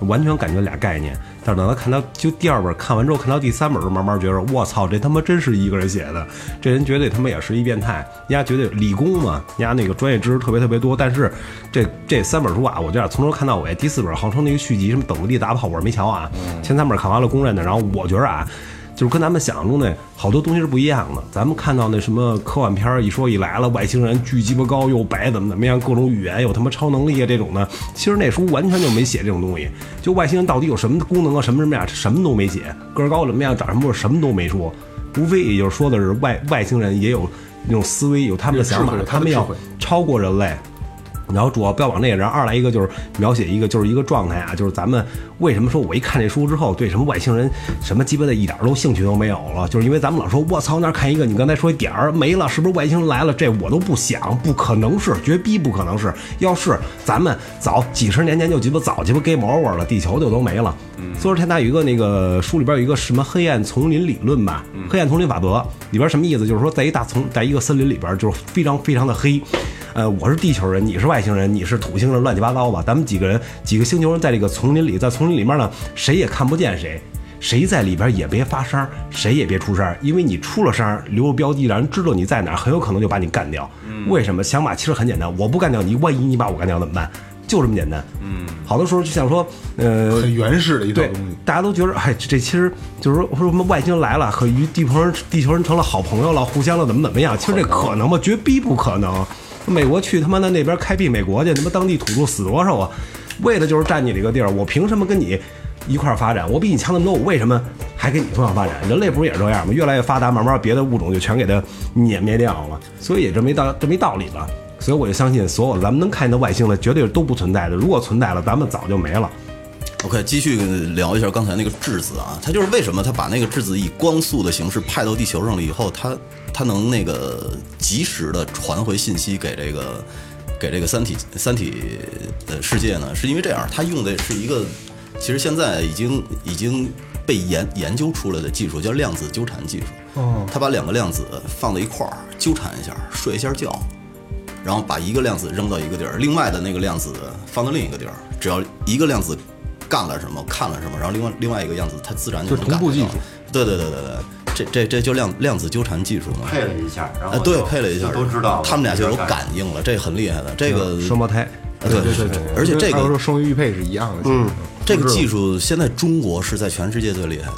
[SPEAKER 4] 完全感觉俩概念。但是等他看到就第二本看完之后，看到第三本时，慢慢觉得我操，这他妈真是一个人写的，这人绝对他妈也是一变态。人家绝对理工嘛，人家那个专业知识特别特别多。但是这这三本书啊，我觉得从头看到尾，第四本号称那个续集什么等不地大炮，我是没瞧啊。前三本看完了公认的，然后我觉得啊。就是跟咱们想象中的好多东西是不一样的。咱们看到那什么科幻片儿一说一来了，外星人巨鸡巴高又白，怎么怎么样，各种语言有他妈超能力啊这种的，其实那书完全就没写这种东西。就外星人到底有什么功能啊，什么什么样，什么都没写。个儿高怎么样，长什么样，什么都没说。无非也就是说的是外外星人也有那种思维，有他们的想法他们要超过人类。然后主要标榜那个，然后二来一个就是描写一个就是一个状态啊，就是咱们为什么说我一看这书之后对什么外星人什么鸡巴的一点都兴趣都没有了，就是因为咱们老说我操那看一个，你刚才说一点儿没了，是不是外星人来了？这我都不想，不可能是，绝逼不可能是。要是咱们早几十年前就鸡巴早鸡巴 game over 了，地球就都没了。所以说，天大有一个那个书里边有一个什么黑暗丛林理论吧，黑暗丛林法则里边什么意思？就是说，在一大丛，在一个森林里边，就是非常非常的黑。呃，我是地球人，你是外星人，你是土星人，乱七八糟吧。咱们几个人，几个星球人在这个丛林里，在丛林里面呢，谁也看不见谁。谁在里边也别发声，谁也别出声，因为你出了声，留了标记，让人知道你在哪，很有可能就把你干掉。为什么？想法其实很简单，我不干掉你，万一你把我干掉怎么办？就这么简单。嗯，好多时候就像说，呃，
[SPEAKER 1] 很原始的一套东西。，
[SPEAKER 4] 大家都觉得，哎，这其实就是说，说什么外星人来了，和与地球人地球人成了好朋友了，互相的怎么怎么样？其实这可能吗？绝逼不可能。美国去他妈的那边开辟美国去，他妈当地土著死多少啊？为的就是占你这个地儿，我凭什么跟你一块儿发展？我比你强那么多，我为什么还跟你同样发展？人类不是也是这样吗？越来越发达，慢慢别的物种就全给它碾灭掉了，所以也这么一道这么一道理了。所以我就相信，所有咱们能看见的外星的，绝对都不存在的。如果存在了，咱们早就没了。
[SPEAKER 5] OK，继续聊一下刚才那个质子啊，它就是为什么它把那个质子以光速的形式派到地球上了以后，它它能那个及时的传回信息给这个给这个三体三体呃世界呢？是因为这样，它用的是一个其实现在已经已经被研研究出来的技术，叫量子纠缠技术。
[SPEAKER 1] 哦，
[SPEAKER 5] 它把两个量子放在一块儿纠缠一下，睡一下觉，然后把一个量子扔到一个地儿，另外的那个量子放到另一个地儿。只要一个量子干了什么，看了什么，然后另外另外一个量子它自然就
[SPEAKER 1] 就
[SPEAKER 5] 能感觉到
[SPEAKER 1] 同步技术。
[SPEAKER 5] 对对对对对，这这这就量量子纠缠技术嘛。
[SPEAKER 6] 配了一下，然
[SPEAKER 5] 哎，对，配了一下，
[SPEAKER 6] 都知道
[SPEAKER 5] 他们俩就有感应了，这很厉害的。这个
[SPEAKER 4] 双胞胎，
[SPEAKER 5] 对对对对，而且这个
[SPEAKER 1] 说双鱼玉佩是一样的，嗯，
[SPEAKER 5] 这个技术现在中国是在全世界最厉害的。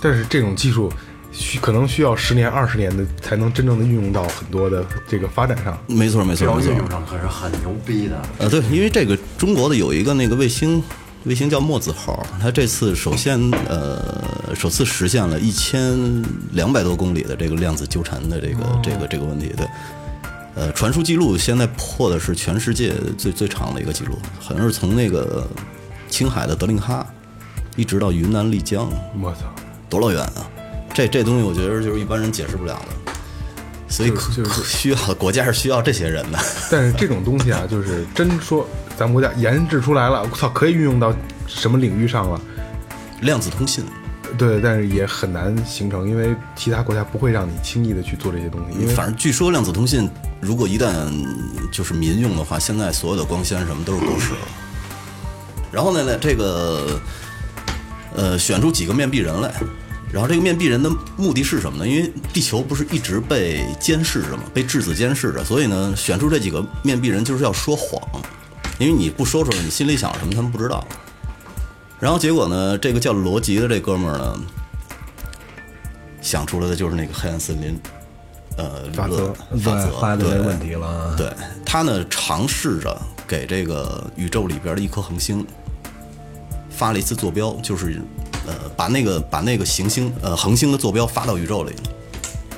[SPEAKER 1] 但是这种技术需可能需要十年、二十年的才能真正的运用到很多的这个发展上。
[SPEAKER 5] 没错没错没错
[SPEAKER 6] 运。用上可是很牛逼的。
[SPEAKER 5] 呃，对，因为这个中国的有一个那个卫星，卫星叫墨子号，它这次首先呃首次实现了一千两百多公里的这个量子纠缠的这个、这个这个问题，对。呃，传输记录现在破的是全世界最最长的一个记录，好像是从那个青海的德令哈，一直到云南丽江，
[SPEAKER 1] 我操！
[SPEAKER 5] 多老远啊！这这东西我觉得就是一般人解释不了的，所以可
[SPEAKER 1] 就是
[SPEAKER 5] 可需要国家是需要这些人的。
[SPEAKER 1] 但是这种东西啊，就是真说咱们国家研制出来了，我操，可以运用到什么领域上了？
[SPEAKER 5] 量子通信，
[SPEAKER 1] 对，但是也很难形成，因为其他国家不会让你轻易的去做这些东西，因为
[SPEAKER 5] 反正据说量子通信如果一旦就是民用的话，现在所有的光纤什么都是狗屎了。然后呢，呢这个呃选出几个面壁人来，然后这个面壁人的目的是什么呢？因为地球不是一直被监视着吗，被质子监视着，所以呢选出这几个面壁人就是要说谎，因为你不说出来，你心里想什么他们不知道。然后结果呢，这个叫罗辑的这哥们儿呢，想出来的就是那个黑暗森林，呃，
[SPEAKER 1] 法则
[SPEAKER 5] 法则，对
[SPEAKER 4] 问题了。
[SPEAKER 5] 对他呢，尝试着给这个宇宙里边的一颗恒星发了一次坐标，就是呃，把那个把那个行星呃恒星的坐标发到宇宙里。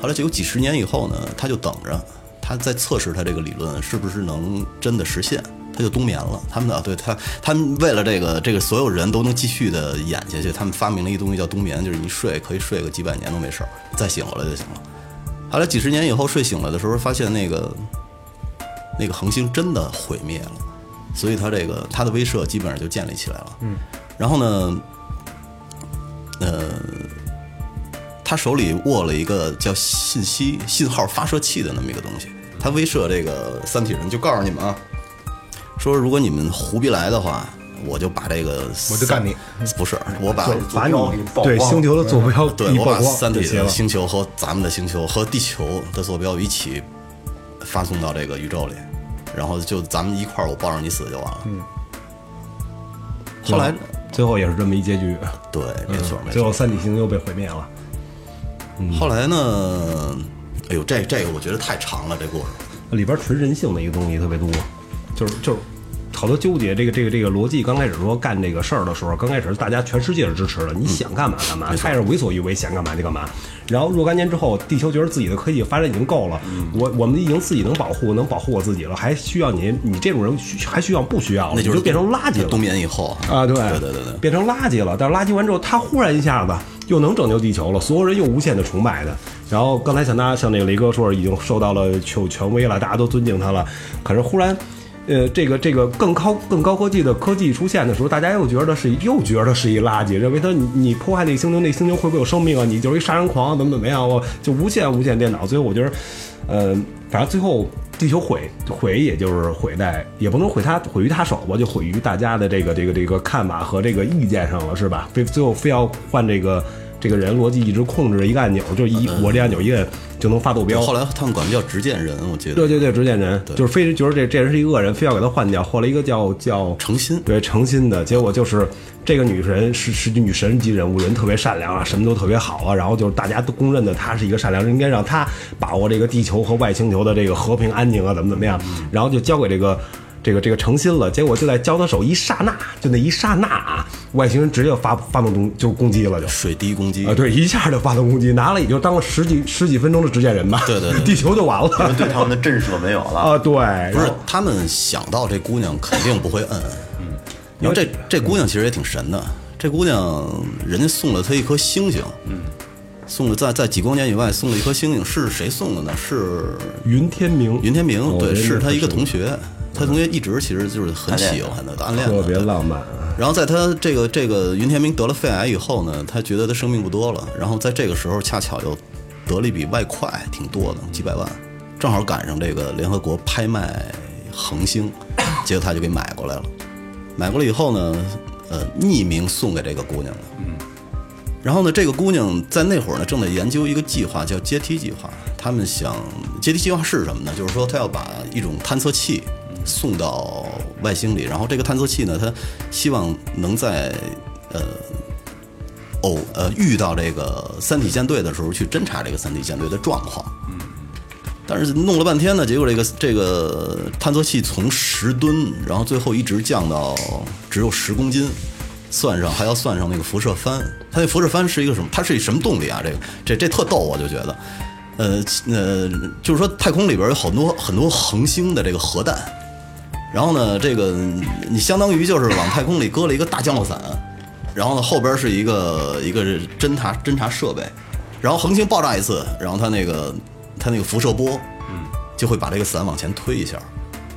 [SPEAKER 5] 后来结果几十年以后呢，他就等着他在测试他这个理论是不是能真的实现。他就冬眠了，他们的啊，对他，他们为了这个，这个所有人都能继续的演下去，他们发明了一东西叫冬眠，就是一睡可以睡个几百年都没事儿，再醒过来就行了。后来几十年以后睡醒了的时候，发现那个那个恒星真的毁灭了，所以他这个他的威慑基本上就建立起来了。嗯，然后呢，呃，他手里握了一个叫信息信号发射器的那么一个东西，他威慑这个三体人，就告诉你们啊，说如果你们胡逼来的话，我就把这个
[SPEAKER 1] 我就干你，
[SPEAKER 5] 不是我把
[SPEAKER 4] 把你
[SPEAKER 6] 坐标给曝光
[SPEAKER 4] 对星球的坐标
[SPEAKER 5] 对我把三体的。星球和咱们的星球和地球的坐标一起发送到这个宇宙里，然后就咱们一块儿我抱着你死就完了。嗯。后来，
[SPEAKER 4] 最后也是这么一结局，
[SPEAKER 5] 对，没错，没错。
[SPEAKER 4] 最后三体星球被毁灭了。
[SPEAKER 5] 后来呢？哎呦，这这个我觉得太长了，这故事。
[SPEAKER 4] 里边纯人性的一个东西特别多，就是就是好多纠结。这个这个这个逻辑，刚开始说干这个事儿的时候，刚开始大家全世界是支持的，你想干嘛干嘛，他也是为所欲为，想干嘛就干嘛。然后若干年之后，地球觉得自己的科技发展已经够了，我我们已经自己能保护能保护我自己了，还需要你你这种人需还需要不需要了？
[SPEAKER 5] 那就
[SPEAKER 4] 变成垃圾了。
[SPEAKER 5] 冬眠以后
[SPEAKER 4] 啊，对
[SPEAKER 5] 对对对对，
[SPEAKER 4] 变成垃圾了。但是垃圾完之后，他忽然一下子又能拯救地球了，所有人又无限的崇拜他。然后刚才像他像那个雷哥说，已经受到了权权威了，大家都尊敬他了。可是忽然，呃，这个这个更高更高科技的科技出现的时候，大家又觉得是又觉得是一垃圾，认为他你你破坏那星球，那星球会不会有生命啊？你就是一杀人狂，怎么怎么样？我就无限无限电脑。最后我觉得，呃，反正最后地球毁毁，也就是毁在也不能毁他毁于他手吧，就毁于大家的这个这个这个看法和这个意见上了，是吧？非最后非要换这个这个人逻辑一直控制着一个按钮，就一我这按钮一摁就能发坐标。
[SPEAKER 5] 后来他们管他叫执剑人，我记得。
[SPEAKER 4] 对对对，执剑人就是非觉得这这人是一个恶人，非要给他换掉。后来一个叫叫
[SPEAKER 5] 诚心，
[SPEAKER 4] 对诚心的结果就是这个女神是是女神级人物，人特别善良啊，什么都特别好啊。然后就是大家都公认的她是一个善良人，应该让她把握这个地球和外星球的这个和平安宁啊，怎么怎么样。然后就交给这个。这个这个诚心了，结果就在交他手一刹那，就那一刹那啊，外星人直接发发动攻就攻击了，就。
[SPEAKER 5] 水滴攻击。
[SPEAKER 4] 啊，对，一下就发动攻击，拿了也就当了十几十几分钟的执剑人吧，
[SPEAKER 5] 对对对，
[SPEAKER 4] 地球就完了，
[SPEAKER 6] 对他们的震慑没有了。
[SPEAKER 4] 啊，对，
[SPEAKER 5] 不是他们想到这姑娘肯定不会摁，嗯，因为这这姑娘其实也挺神的，这姑娘人家送了她一颗星星，嗯，送了在在几光年以外送了一颗星星，是谁送的呢？是
[SPEAKER 4] 云天明，
[SPEAKER 5] 云天明，对，是他一个同学。他同学一直其实就是很喜欢的，暗恋，
[SPEAKER 4] 特别浪漫。
[SPEAKER 5] 然后在他这个这个云天明得了肺癌以后呢，他觉得他生命不多了。然后在这个时候恰巧又得了一笔外快，挺多的，几百万，正好赶上这个联合国拍卖恒星，结果他就给买过来了。买过来以后呢，呃，匿名送给这个姑娘了。嗯。然后呢，这个姑娘在那会儿呢，正在研究一个计划，叫阶梯计划。他们想阶梯计划是什么呢？就是说他要把一种探测器。送到外星里，然后这个探测器呢，它希望能在呃偶呃遇到这个三体舰队的时候去侦查这个三体舰队的状况。嗯。但是弄了半天呢，结果这个这个探测器从十吨，然后最后一直降到只有十公斤，算上还要算上那个辐射帆。它那辐射帆是一个什么？它是一什么动力啊？这个这这特逗，我就觉得，呃呃，就是说太空里边有很多很多恒星的这个核弹。然后呢，这个你相当于就是往太空里搁了一个大降落伞，然后呢后边是一个一个侦察侦察设备，然后恒星爆炸一次，然后它那个它那个辐射波，嗯，就会把这个伞往前推一下，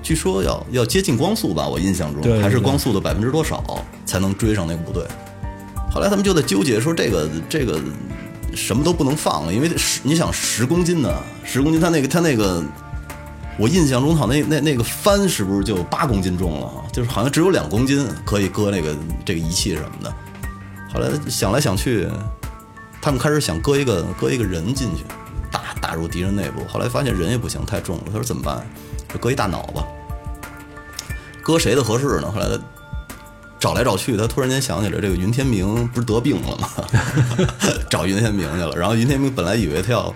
[SPEAKER 5] 据说要要接近光速吧，我印象中还是光速的百分之多少才能追上那个部队。后来他们就在纠结说这个这个什么都不能放了，因为十你想十公斤呢，十公斤它那个它那个。我印象中，好像那那那个帆是不是就八公斤重了？就是好像只有两公斤可以搁那个这个仪器什么的。后来想来想去，他们开始想搁一个搁一个人进去，打打入敌人内部。后来发现人也不行，太重了。他说怎么办？就搁一大脑吧。搁谁的合适呢？后来他找来找去，他突然间想起来，这个云天明不是得病了吗？找云天明去了。然后云天明本来以为他要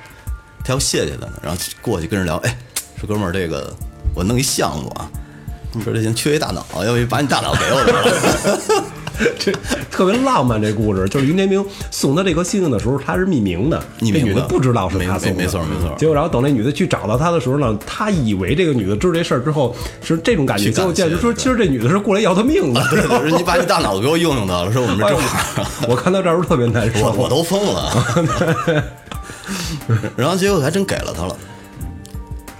[SPEAKER 5] 他要谢谢他呢，然后过去跟人聊，哎。说哥们儿，这个我弄一项目啊，说这行缺一大脑，要不把你大脑给我。
[SPEAKER 4] 这特别浪漫，这故事就是云天明送他这颗星星的时候，他是匿名的，
[SPEAKER 5] 这
[SPEAKER 4] 女的不知道是他送
[SPEAKER 5] 的，没错没错。
[SPEAKER 4] 结果然后等那女的去找到他的时候呢，他以为这个女的知道这事儿之后是这种感觉，结果见着说其实这女的是过来要他命的。
[SPEAKER 5] 对，你把你大脑给我用用得了，说我们这正
[SPEAKER 4] 好。我看到这儿时候特别难受，
[SPEAKER 5] 我都疯了。然后结果还真给了他了。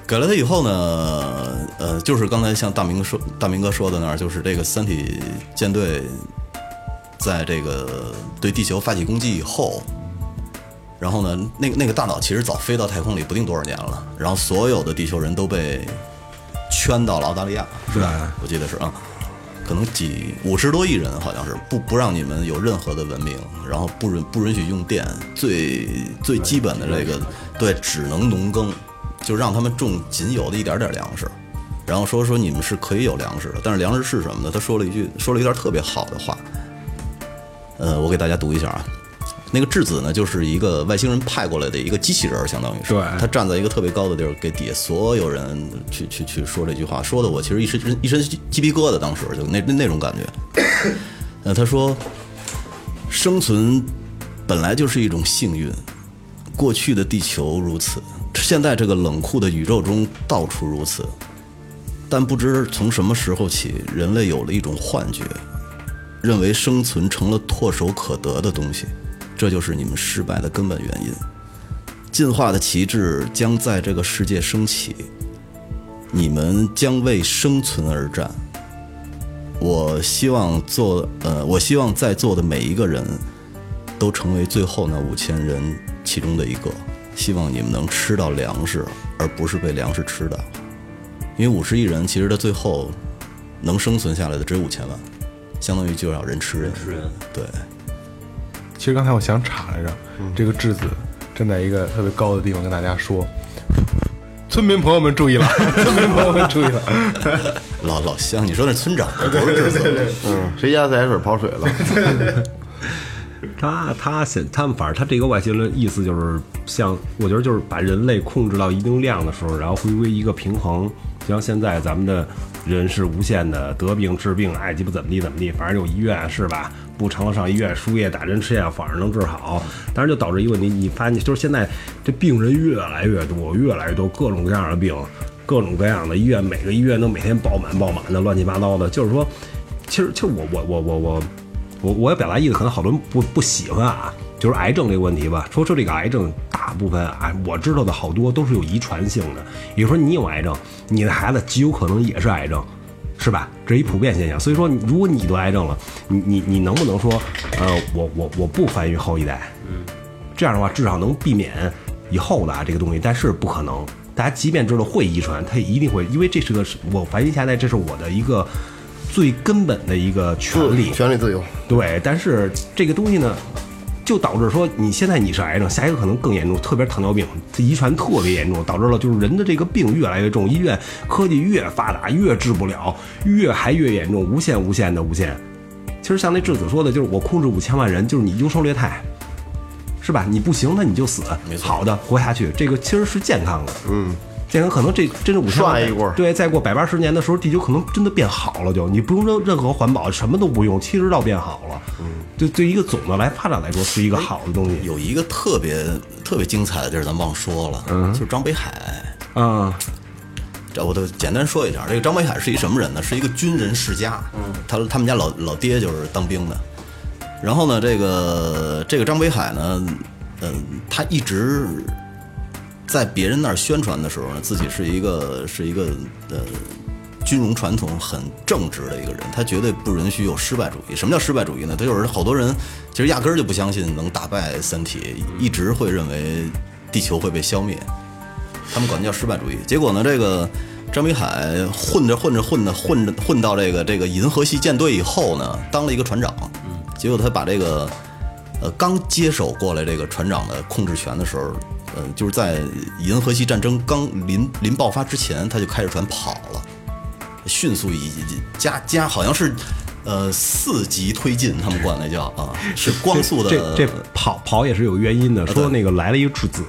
[SPEAKER 5] 给了他以后呢，呃，就是刚才像大明哥说，大明哥说的那儿，就是这个三体舰队在这个对地球发起攻击以后，然后呢，那个那个大脑其实早飞到太空里不定多少年了，然后所有的地球人都被圈到了澳大利亚，
[SPEAKER 4] 是吧？
[SPEAKER 5] 我记得是啊，可能几五十多亿人好像是不不让你们有任何的文明，然后不允不允许用电，最最基本的这个对，只能农耕。就让他们种仅有的一点点粮食，然后说说你们是可以有粮食的，但是粮食是什么呢？他说了一句，说了一段特别好的话，呃，我给大家读一下啊。那个质子呢，就是一个外星人派过来的一个机器人，相当于是，他站在一个特别高的地儿，给底下所有人去去去说这句话，说的我其实一身一身鸡皮疙瘩，当时就那那种感觉。呃，他说，生存本来就是一种幸运，过去的地球如此。现在这个冷酷的宇宙中到处如此，但不知从什么时候起，人类有了一种幻觉，认为生存成了唾手可得的东西，这就是你们失败的根本原因。进化的旗帜将在这个世界升起，你们将为生存而战。我希望做，呃，我希望在座的每一个人都成为最后那五千人其中的一个。希望你们能吃到粮食，而不是被粮食吃的。因为五十亿人，其实他最后能生存下来的只有五千万，相当于就要人吃人。
[SPEAKER 6] 吃人，
[SPEAKER 5] 对。
[SPEAKER 1] 其实刚才我想岔来着，
[SPEAKER 2] 嗯
[SPEAKER 1] 这个质子站在一个特别高的地方跟大家说，村民朋友们注意了，村民朋友们注意了，
[SPEAKER 5] 老老乡，你说那村长不是质子，
[SPEAKER 2] 嗯，谁家自来水跑水了？
[SPEAKER 4] 他他现他们反正他这个外星人意思就是像我觉得就是把人类控制到一定量的时候，然后回归一个平衡。就像现在咱们的人是无限的得病治病，爱鸡巴怎么地怎么地，反正有医院是吧？不成了上医院输液打针吃药，反正能治好。但是就导致一个问题，你发现就是现在这病人越来越多，越来越多，各种各样的病，各种各样的医院，每个医院都每天爆满爆满的，乱七八糟的。就是说，其实其实我我我我我我我要表达意思，可能好多人不不喜欢啊，就是癌症这个问题吧。说说这个癌症，大部分啊，我知道的好多都是有遗传性的。比如说你有癌症，你的孩子极有可能也是癌症，是吧？这是一普遍现象。所以说，如果你得癌症了，你你你能不能说，呃，我我我不繁育后一代？嗯，这样的话至少能避免以后的啊这个东西，但是不可能。大家即便知道会遗传，它也一定会，因为这是个我繁育下一代，这是我的一个最根本的一个权利。
[SPEAKER 2] 权利自由，
[SPEAKER 4] 对，但是这个东西呢，就导致说你现在你是癌症，下一个可能更严重，特别是糖尿病，它遗传特别严重，导致了就是人的这个病越来越重，医院科技越发达越治不了，越还越严重，无限无限的无限。其实像那质子说的，就是我控制五千万人，就是你优胜劣汰。是吧？你不行，那你就死。好的，活下去，这个其实是健康的。嗯，健康可能这真是五千万
[SPEAKER 2] 涮一锅
[SPEAKER 4] 对，再过百八十年的时候，地球可能真的变好了就，你不用任任何环保，什么都不用，其实倒变好了。嗯，对，对一个总的来发展来说，是一个好的东西。
[SPEAKER 5] 有一个特别特别精彩的地儿，咱忘说了，嗯就是张北海。
[SPEAKER 4] 啊，
[SPEAKER 5] 这我都简单说一下，这个张北海是一什么人呢？是一个军人世家，嗯，他他们家老老爹就是当兵的。然后呢，这个这个张北海呢，嗯、他一直在别人那儿宣传的时候呢，自己是一个是一个呃军容传统很正直的一个人，他绝对不允许有失败主义。什么叫失败主义呢？他就是好多人其实压根儿就不相信能打败三体，一直会认为地球会被消灭。他们管叫失败主义。结果呢，这个张北海混着混着混着混着混到这个这个银河系舰队以后呢，当了一个船长。结果他把这个呃刚接手过来这个船长的控制权的时候，就是在银河系战争刚临临爆发之前，他就开着船跑了，迅速以加加好像是。呃，四级推进，他们管那叫啊，是光速的。
[SPEAKER 4] 这这跑跑也是有原因的，说那个来了一个质子，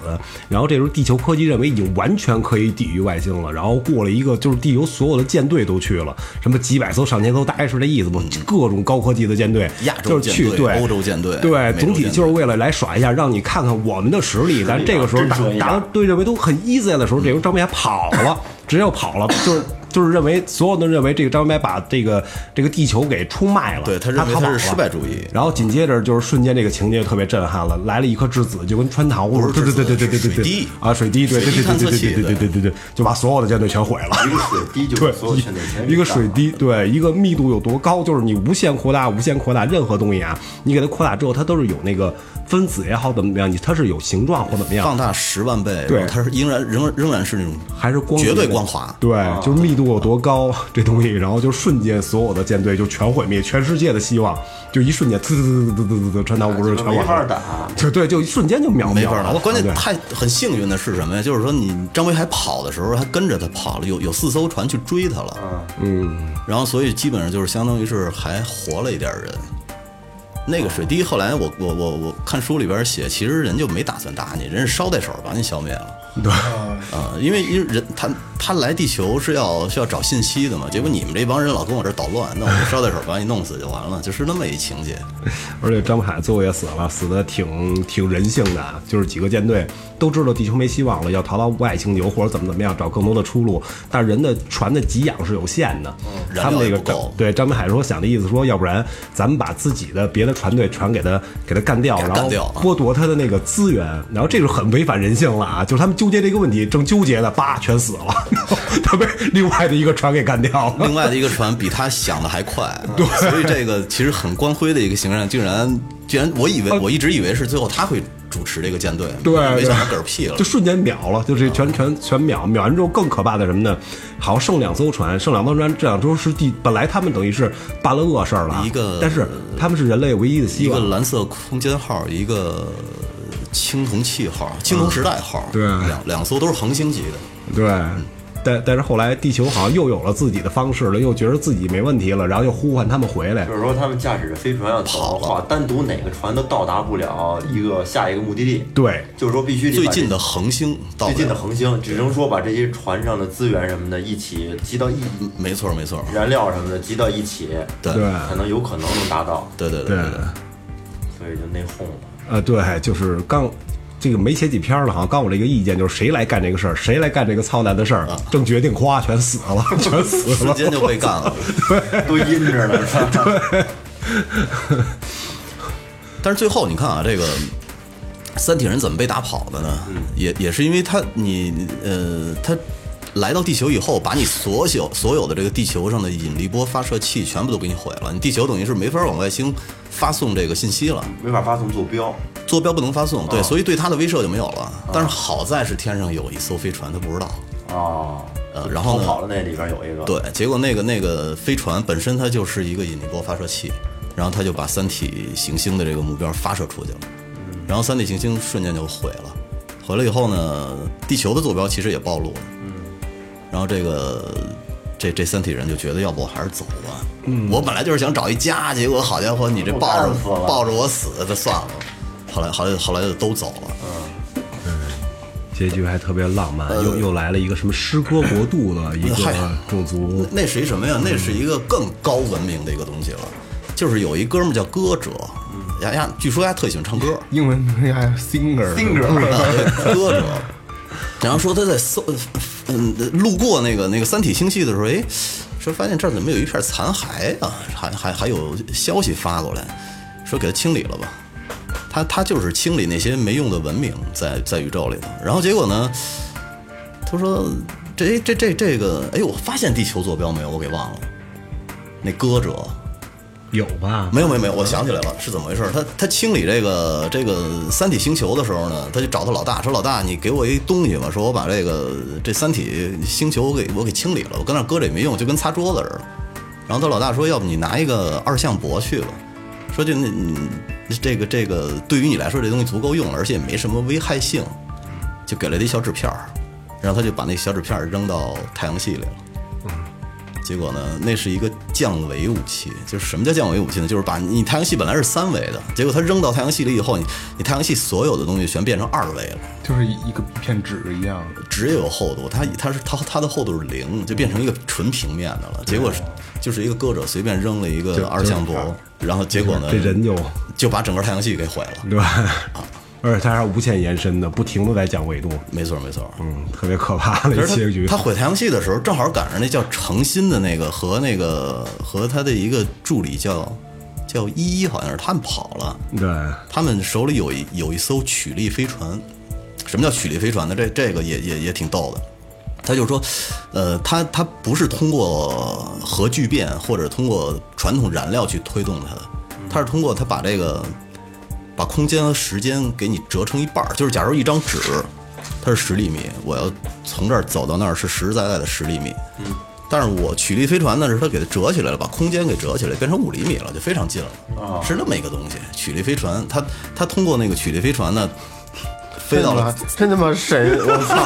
[SPEAKER 4] 然后这时候地球科技认为已经完全可以抵御外星了，然后过了一个就是地球所有的舰队都去了，什么几百艘、上千艘，大概是这意思吧，各种高科技的舰队，
[SPEAKER 5] 嗯亚洲
[SPEAKER 4] 就是去
[SPEAKER 5] 舰队
[SPEAKER 4] 对
[SPEAKER 5] 欧洲舰队
[SPEAKER 4] 对，总体就是为了来耍一下，让你看看我们的实力。但这个时候大大家对认为都很 easy 的时候，这时候张北海跑了，直接就跑了，就是。就是认为所有人都认为这个张北海把这个这个地球给出卖了，
[SPEAKER 5] 对他认为他是失败主义。
[SPEAKER 4] 然后紧接着就是瞬间这个情节特别震撼了，来了一颗质子，就跟穿糖似的，对对对对对对对对啊，水滴，对对对对对对对对对对对对，就把所有的舰队全毁了。
[SPEAKER 6] 一个水滴就所有舰队全，
[SPEAKER 4] 一个水滴，对，一个密度有多高，就是你无限扩大、无限扩大，任何东西啊，你给它扩大之后，它都是有那个分子也好，怎么样，你它是有形状或怎么样，
[SPEAKER 5] 放大十万倍，
[SPEAKER 4] 对。
[SPEAKER 5] 它是仍然仍仍然是那种
[SPEAKER 4] 还是光
[SPEAKER 5] 绝对光滑。
[SPEAKER 4] 对，就是密度有多高，这东西，然后就瞬间所有的舰队就全毁灭，全世界的希望就一瞬间，呲呲呲呲呲呲，传到五十全完了，
[SPEAKER 6] 没法打
[SPEAKER 4] 就对，就一瞬间就秒
[SPEAKER 5] 没法打。关键太很幸运的是什么呀？就是说你张维海跑的时候，还跟着他跑了，有有四艘船去追他了，嗯，然后所以基本上就是相当于是还活了一点人。那个水滴后来我我我我看书里边写，其实人就没打算打你，人是捎带手把你消灭了。
[SPEAKER 4] 对，
[SPEAKER 5] 啊、因为因为人他他来地球是要是要找信息的嘛，结果你们这帮人老跟我这儿捣乱，那我就捎带手把你弄死就完了，就是那么一情节。
[SPEAKER 4] 而且张北海最后也死了，死的挺挺人性的，就是几个舰队都知道地球没希望了，要逃到外星球或者怎么怎么样，找更多的出路。但是人的船的给养是有限的，他们那个对张北海说想的意思说，要不然咱们把自己的别的船队船给他给他干掉，然后剥夺他的那个资源，然后这是很违反人性了啊！就是他们纠结这个问题，正纠结呢，叭全死了，然 后他被另外的一个船给干掉了。
[SPEAKER 5] 另外的一个船比他想的还快，对，所以这个其实很光辉的一个形象，竟然既然我以为我一直以为是最后他会主持这个舰队，
[SPEAKER 4] 对
[SPEAKER 5] 没想到嗝屁了
[SPEAKER 4] 就。瞬间秒了，就这全全全秒，秒完之后更可怕的什么呢？好像剩两艘船，剩两艘船，这两艘是第本来他们等于是办了恶事儿了，
[SPEAKER 5] 一个
[SPEAKER 4] 但是他们是人类唯一的希望。
[SPEAKER 5] 一个蓝色空间号，一个青铜器号、青铜时代号，
[SPEAKER 4] 对
[SPEAKER 5] 两两艘都是恒星级的。
[SPEAKER 4] 对，但但是后来地球好像又有了自己的方式了，又觉得自己没问题了，然后又呼唤他们回来
[SPEAKER 6] 就。是说，他们驾驶着飞船要跑的话，单独哪个船都到达不了一个下一个目的地。
[SPEAKER 4] 对，
[SPEAKER 6] 就是说，必须得
[SPEAKER 5] 最近的恒星到
[SPEAKER 6] 最近的恒星，只能说把这些船上的资源什么的一起集到一
[SPEAKER 5] 没错没错，
[SPEAKER 6] 燃料什么的集到一起，
[SPEAKER 5] 对
[SPEAKER 4] 对
[SPEAKER 6] 可能有可能能达到，
[SPEAKER 5] 对对
[SPEAKER 4] 对，
[SPEAKER 5] 对，
[SPEAKER 6] 所以就内讧了。
[SPEAKER 4] 呃，对，就是刚。这个没写几篇了，好像刚我这个意见就是谁来干这个事儿，谁来干这个操蛋的事儿，正决定夸全死了，全死了，
[SPEAKER 5] 瞬间就被干了。
[SPEAKER 6] 都阴着呢，是吧？
[SPEAKER 5] 但是最后你看啊，这个三体人怎么被打跑的呢？也也是因为他你呃他来到地球以后，把你所有所有的这个地球上的引力波发射器全部都给你毁了，你地球等于是没法往外星发送这个信息了。
[SPEAKER 6] 没法发送坐标，
[SPEAKER 5] 坐标不能发送，对，所以对它的威慑就没有了。但是好在是天上有一艘飞船，他不知道。
[SPEAKER 6] 哦，
[SPEAKER 5] 呃，然后
[SPEAKER 6] 跑了那里边有一个，
[SPEAKER 5] 对，结果那个那个飞船本身它就是一个引力波发射器，然后它就把三体行星的这个目标发射出去了，然后三体行星瞬间就毁了。毁了以后呢，地球的坐标其实也暴露了。嗯，然后这个这这三体人就觉得，要不我还是走吧。嗯，我本来就是想找一家，结果好家伙，你这抱着抱着我死，那算了。后来后来后来就都走了。嗯。
[SPEAKER 4] 结局还特别浪漫，又又来了一个什么诗歌国度的一
[SPEAKER 5] 嗨。
[SPEAKER 4] 个种族，
[SPEAKER 5] 那是一什么呀？那是一个更高文明的一个东西了，就是有一哥们儿叫歌者，呀呀，据说他特喜欢唱歌，
[SPEAKER 1] 英文名还 singer
[SPEAKER 6] singer
[SPEAKER 5] 啊对歌者。然后说他在搜，嗯，路过那个那个三体星系的时候，哎，说发现这儿怎么有一片残骸啊？还还还有消息发过来，说给他清理了吧。他他就是清理那些没用的文明在在宇宙里头。然后结果呢，他说这这这这个，哎呦，我发现地球坐标没有，我给忘了。那歌者
[SPEAKER 4] 有吧？
[SPEAKER 5] 没有没有没有，我想起来了，是怎么回事？他他清理这个这个三体星球的时候呢，他就找他老大说：“老大，你给我一东西吧，说我把这个这三体星球我给我给清理了，我跟那搁着也没用，就跟擦桌子似的。”然后他老大说：“要不你拿一个二向箔去吧，说就那嗯这个这个对于你来说这东西足够用了，而且也没什么危害性，就给了他一小纸片儿，然后他就把那小纸片扔到太阳系里了。”结果呢，那是一个降维武器。就是什么叫降维武器呢？就是把你太阳系本来是三维的，结果它扔到太阳系里以后，你你太阳系所有的东西全变成二维了，
[SPEAKER 1] 就是一个一片纸一样的。
[SPEAKER 5] 纸也有厚度，它它是它它的厚度是零，就变成一个纯平面的了。结果是就是一个歌者随便扔了一个二向箔，然后结果呢，
[SPEAKER 4] 这人就
[SPEAKER 5] 就把整个太阳系给毁了。
[SPEAKER 4] 对吧？而且它还是无限延伸的，不停的在讲维度，
[SPEAKER 5] 没错没错，
[SPEAKER 4] 嗯，特别可怕的一结局
[SPEAKER 5] 他。他毁太阳系的时候，正好赶上那叫诚心的那个和那个和他的一个助理叫叫依依，好像是他们跑了。
[SPEAKER 4] 对，
[SPEAKER 5] 他们手里有一有一艘曲力飞船。什么叫曲力飞船呢？这这个也也也挺逗的。他就说，呃，他他不是通过核聚变或者通过传统燃料去推动它的，他是通过他把这个把空间和时间给你折成一半儿，就是假如一张纸它是十厘米，我要从这儿走到那儿是实实在在的十厘米。嗯，但是我曲力飞船呢，是它给它折起来了，把空间给折起来，变成五厘米了，就非常近了。
[SPEAKER 6] 哦
[SPEAKER 5] 是那么一个东西。曲力飞船，它它通过那个曲力飞船呢，飞到了
[SPEAKER 2] 真他妈神！我操，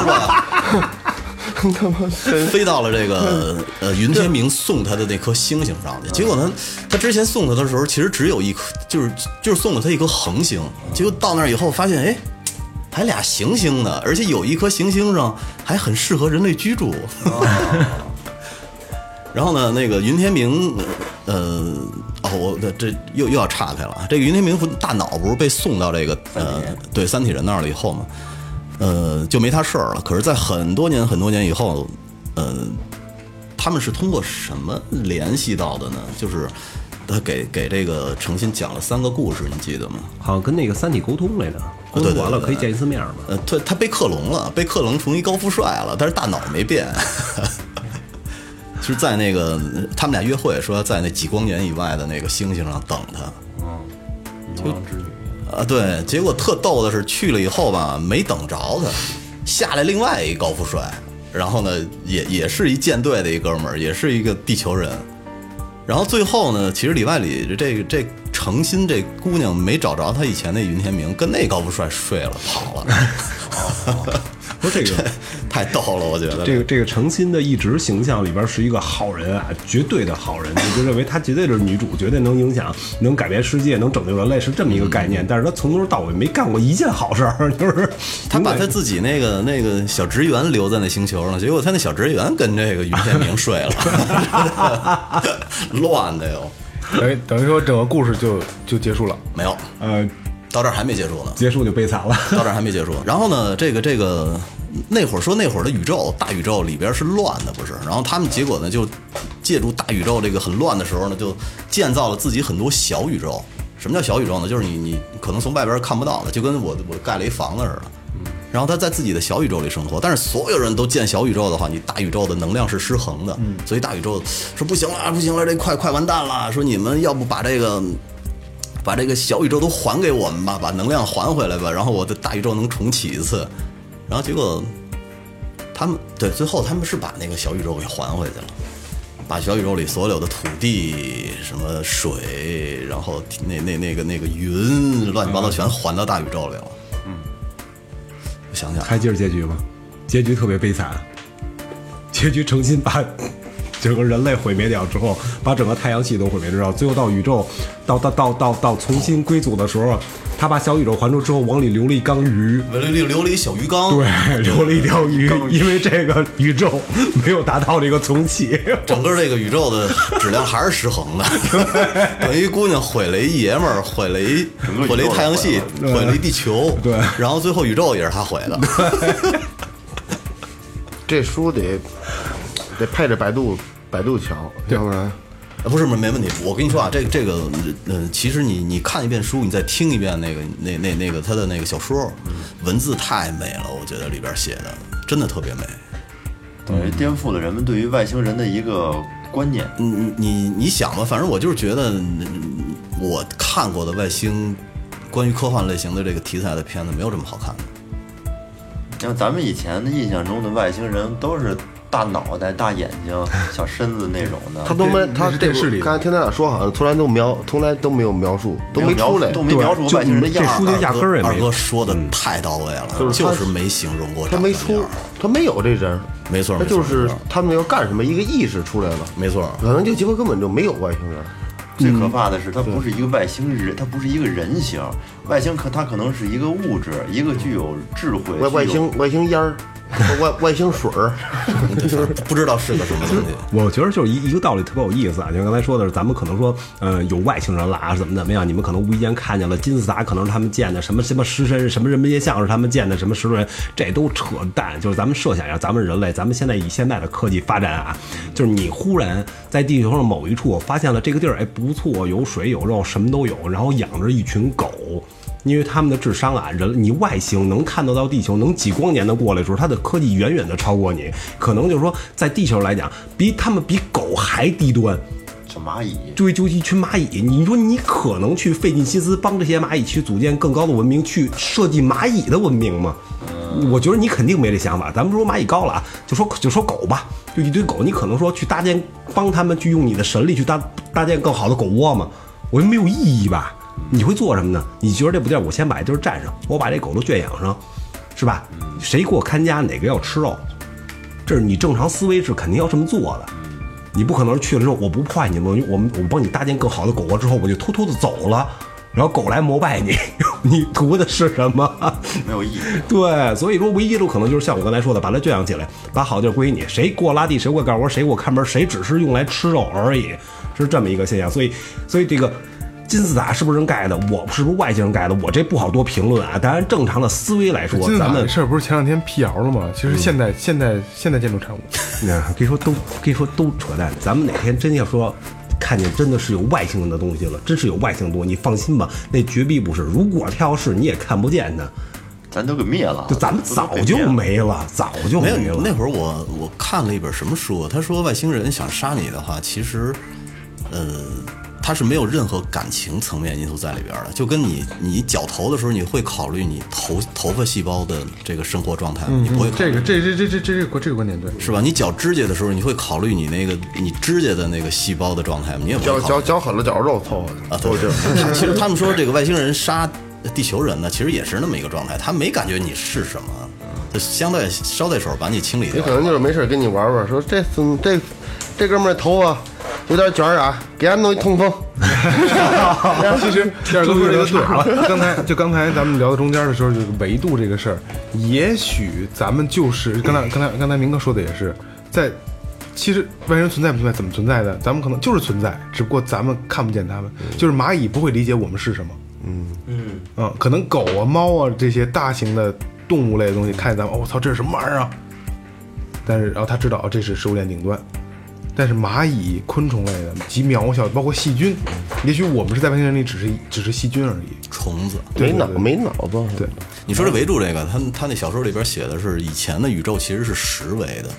[SPEAKER 2] 真
[SPEAKER 5] 飞到了这个呃云天明送他的那颗星星上去。结果呢，他之前送他的时候，其实只有一颗，就是就是送了他一颗恒星。结果到那儿以后，发现哎，还俩行星呢，而且有一颗行星上还很适合人类居住。然后呢，那个云天明，呃，哦，我这又又要岔开了。这个云天明大脑不是被送到这个呃对三体人那儿了以后嘛，呃，就没他事儿了。可是，在很多年很多年以后，呃，他们是通过什么联系到的呢？就是他给给这个程心讲了三个故事，你记得吗？
[SPEAKER 4] 好像跟那个三体沟通来着，沟通完了可以见一次面嘛。
[SPEAKER 5] 呃，他他被克隆了，被克隆成一高富帅了，但是大脑没变。就 是在那个他们俩约会，说要在那几光年以外的那个星星上等他。
[SPEAKER 6] 牛郎织女。
[SPEAKER 5] 啊，对，结果特逗的是去了以后吧，没等着他，下来另外一高富帅，然后呢，也也是一舰队的一哥们儿，也是一个地球人。然后最后呢，其实里外里这这诚心这姑娘没找着他以前那云天明，跟那高富帅睡了，跑了。
[SPEAKER 4] 这个。
[SPEAKER 5] 太逗了，我觉得
[SPEAKER 4] 这个这个成心的一直形象里边是一个好人啊，绝对的好人，你就认为他绝对是女主，绝对能影响、能改变世界、能拯救人类，是这么一个概念。但是他从头到尾没干过一件好事儿，就是
[SPEAKER 5] 他把他自己那个那个小职员留在那星球上，结果他那小职员跟这个于天明 睡了，乱的哟。
[SPEAKER 1] 等于等于说整个故事就就结束了，
[SPEAKER 5] 没有，
[SPEAKER 4] 呃，
[SPEAKER 5] 到这儿还没结束呢，
[SPEAKER 4] 结束就悲惨了，
[SPEAKER 5] 到这儿还没结束。然后呢，这个这个。那会儿说那会儿的宇宙大宇宙里边是乱的，不是？然后他们结果呢，就借助大宇宙这个很乱的时候呢，就建造了自己很多小宇宙。什么叫小宇宙呢？就是你你可能从外边看不到的，就跟我我盖了一房子似的。然后他在自己的小宇宙里生活，但是所有人都建小宇宙的话，你大宇宙的能量是失衡的。所以大宇宙说不行了，不行了，这快快完蛋了。说你们要不把这个把这个小宇宙都还给我们吧，把能量还回来吧，然后我的大宇宙能重启一次。然后结果，他们对最后他们是把那个小宇宙给还回去了，把小宇宙里所有的土地、什么水，然后那那那个那个云，乱七八糟全还到大宇宙里了。嗯，我想想，
[SPEAKER 4] 还记得结局吗？结局特别悲惨，结局诚心把整个人类毁灭掉之后，把整个太阳系都毁灭掉，最后到宇宙到到到到到重新归组的时候。他把小宇宙还出之后，往里留了一缸鱼，
[SPEAKER 5] 留留了一小鱼缸，
[SPEAKER 4] 对，留了一条鱼，因为这个宇宙没有达到这个重启，
[SPEAKER 5] 整个这个宇宙的质量还是失衡的，等于姑娘毁了一爷们儿，毁了一毁了一太阳系，毁了一地球，
[SPEAKER 4] 对，
[SPEAKER 5] 然后最后宇宙也是他毁的。
[SPEAKER 2] 这书得得配着百度百度瞧，要不然。
[SPEAKER 5] 不是没没问题，我跟你说啊，这个这个，嗯，其实你你看一遍书，你再听一遍那个那那那个他的那个小说，文字太美了，我觉得里边写的真的特别美，
[SPEAKER 6] 等于颠覆了人们对于外星人的一个观念。
[SPEAKER 5] 你你你想吧，反正我就是觉得，我看过的外星关于科幻类型的这个题材的片子，没有这么好看的。
[SPEAKER 6] 像咱们以前的印象中的外星人都是。大脑袋、大眼睛、小身子那种的，
[SPEAKER 2] 他都没，他
[SPEAKER 1] 这视里
[SPEAKER 2] 刚才听他俩说，好像从来都描，从来都没有描述，都
[SPEAKER 6] 没
[SPEAKER 2] 出来，
[SPEAKER 6] 都没描述外星人的样。
[SPEAKER 4] 书就压根儿也没。
[SPEAKER 5] 二哥说的太到位了，就是没形容过。
[SPEAKER 2] 他没出，他没有这人，
[SPEAKER 5] 没错，
[SPEAKER 2] 他就是他们要干什么，一个意识出来了，
[SPEAKER 5] 没错。
[SPEAKER 2] 可能就结果根本就没有外星人。
[SPEAKER 6] 最可怕的是，他不是一个外星人，他不是一个人形，外星可他可能是一个物质，一个具有智慧。
[SPEAKER 2] 外外星外星烟儿。外外星水儿，
[SPEAKER 5] 不知道是个什么东西。
[SPEAKER 4] 我觉得就是一一个道理，特别有意思啊。就刚才说的是，咱们可能说，呃，有外星人了啊，怎么怎么样？你们可能无意间看见了金字塔，可能是他们建的；什么什么狮身，什么人面像像是他们建的；什么石头人，这都扯淡。就是咱们设想一下，咱们人类，咱们现在以现在的科技发展啊，就是你忽然在地球上某一处发现了这个地儿，哎，不错，有水有肉，什么都有，然后养着一群狗。因为他们的智商啊，人你外星能看得到地球，能几光年的过来的时候，它的科技远远的超过你，可能就是说在地球来讲，比他们比狗还低端。
[SPEAKER 6] 小蚂蚁，
[SPEAKER 4] 对，就一群蚂蚁。你说你可能去费尽心思帮这些蚂蚁去组建更高的文明，去设计蚂蚁的文明吗？我觉得你肯定没这想法。咱们说蚂蚁高了啊，就说就说狗吧，就一堆狗，你可能说去搭建，帮他们去用你的神力去搭搭建更好的狗窝吗？我觉得没有意义吧。你会做什么呢？你觉得这不地儿，我先把这地儿占上，我把这狗都圈养上，是吧？谁给我看家，哪个要吃肉？这是你正常思维是肯定要这么做的。你不可能去了之后，我不破坏你们，我们我帮你搭建更好的狗窝之后，我就偷偷的走了，然后狗来膜拜你，你图的是什么？
[SPEAKER 6] 没有意义。
[SPEAKER 4] 对，所以说唯一的可能就是像我刚才说的，把它圈养起来，把好地儿归你，谁给我拉地，谁给我干活，谁给我看门，谁只是用来吃肉而已，是这么一个现象。所以，所以这个。金字塔是不是人盖的？我是不是外星人盖的？我这不好多评论啊。当然，正常的思维来说，咱们
[SPEAKER 1] 事儿不是前两天辟谣了吗？其实现在现代现代建筑产物，
[SPEAKER 4] 可以说都可以说都扯淡。咱们哪天真要说看见真的是有外星人的东西了，真是有外星多，你放心吧，那绝壁不是。如果他要是，你也看不见的，
[SPEAKER 6] 咱都给灭了。
[SPEAKER 4] 就咱们早就没了，早就
[SPEAKER 5] 没
[SPEAKER 4] 有。
[SPEAKER 5] 那会儿我我看了一本什么书，他说外星人想杀你的话，其实，呃。它是没有任何感情层面因素在里边的，就跟你你绞头的时候，你会考虑你头头发细胞的这个生活状态吗，你不会考虑
[SPEAKER 1] 这个这这这这这这个这个观点对，
[SPEAKER 5] 是吧？你绞指甲的时候，你会考虑你那个你指甲的那个细胞的状态吗？你也不
[SPEAKER 2] 嚼
[SPEAKER 5] 会考虑
[SPEAKER 2] 嚼嚼狠了，绞肉凑合
[SPEAKER 5] 啊。
[SPEAKER 2] 凑合劲儿。
[SPEAKER 5] 他其实他们说这个外星人杀地球人呢，其实也是那么一个状态，他没感觉你是什么，就相对捎带手把你清理掉
[SPEAKER 2] 也可。能就是没事儿跟你玩玩，说这孙这这哥们儿头发有点卷儿啊，给俺弄一通风。
[SPEAKER 1] 其实 第二个说这个对，刚才就刚才咱们聊到中间的时候，就是维度这个事儿，也许咱们就是刚才刚才刚才明哥说的也是，在其实外星人存在不存在，怎么存在的，咱们可能就是存在，只不过咱们看不见他们，就是蚂蚁不会理解我们是什么，嗯嗯可能狗啊、猫啊这些大型的动物类的东西，看见咱们，哦我操，这是什么玩意儿啊？但是然后他知道哦这是食物链顶端，但是蚂蚁、昆虫类的极渺小，包括细菌，也许我们是在外星人里只是只是细菌而已。
[SPEAKER 5] 虫子，
[SPEAKER 2] 没脑没脑子，
[SPEAKER 1] 对，
[SPEAKER 5] 你说这维度这个，他他那小说里边写的是以前的宇宙其实是十维的，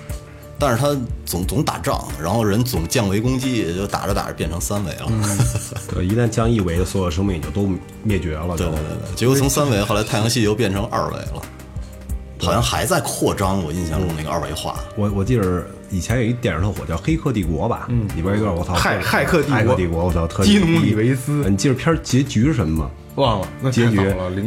[SPEAKER 5] 但是他总总打仗，然后人总降维攻击，也就打着打着变成三维了。
[SPEAKER 4] 对，一旦降一维的所有生命就都灭绝了。
[SPEAKER 5] 对对对对，结果从三维后来太阳系又变成二维了，好像还在扩张。我印象中那个二维化，
[SPEAKER 4] 我我记得以前有一电影特火，叫《黑客帝国》吧，嗯，里边有一段我操，
[SPEAKER 1] 骇骇客帝国
[SPEAKER 4] 骇客帝国，我操，特
[SPEAKER 1] 基努里维斯
[SPEAKER 4] 你记得片儿结局是什么吗？
[SPEAKER 1] 忘了，那
[SPEAKER 4] 结局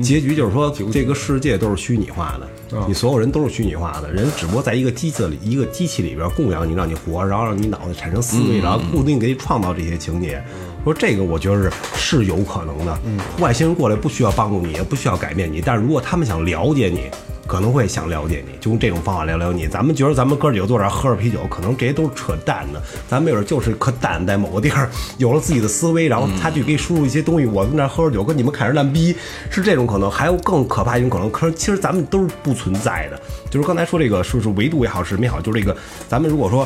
[SPEAKER 4] 结局就是说，这个世界都是虚拟化的，
[SPEAKER 1] 啊
[SPEAKER 4] 你所有人都是虚拟化的，人只不过在一个机子里，一个机器里边供养你，让你活，然后让你脑袋产生思维，然后固定给你创造这些情节。说这个，我觉得是是有可能的。外星人过来不需要帮助你，也不需要改变你，但是如果他们想了解你。可能会想了解你，就用这种方法聊聊你。咱们觉得咱们哥几个坐这儿喝着啤酒，可能这些都是扯淡的。咱们有人就是可淡，在某个地儿有了自己的思维，然后他去给你输入一些东西。我在那喝着酒，跟你们侃着烂逼，是这种可能。还有更可怕一种可能，可是其实咱们都是不存在的。就是刚才说这个，说是维度也好，是什么也好，就是这个，咱们如果说。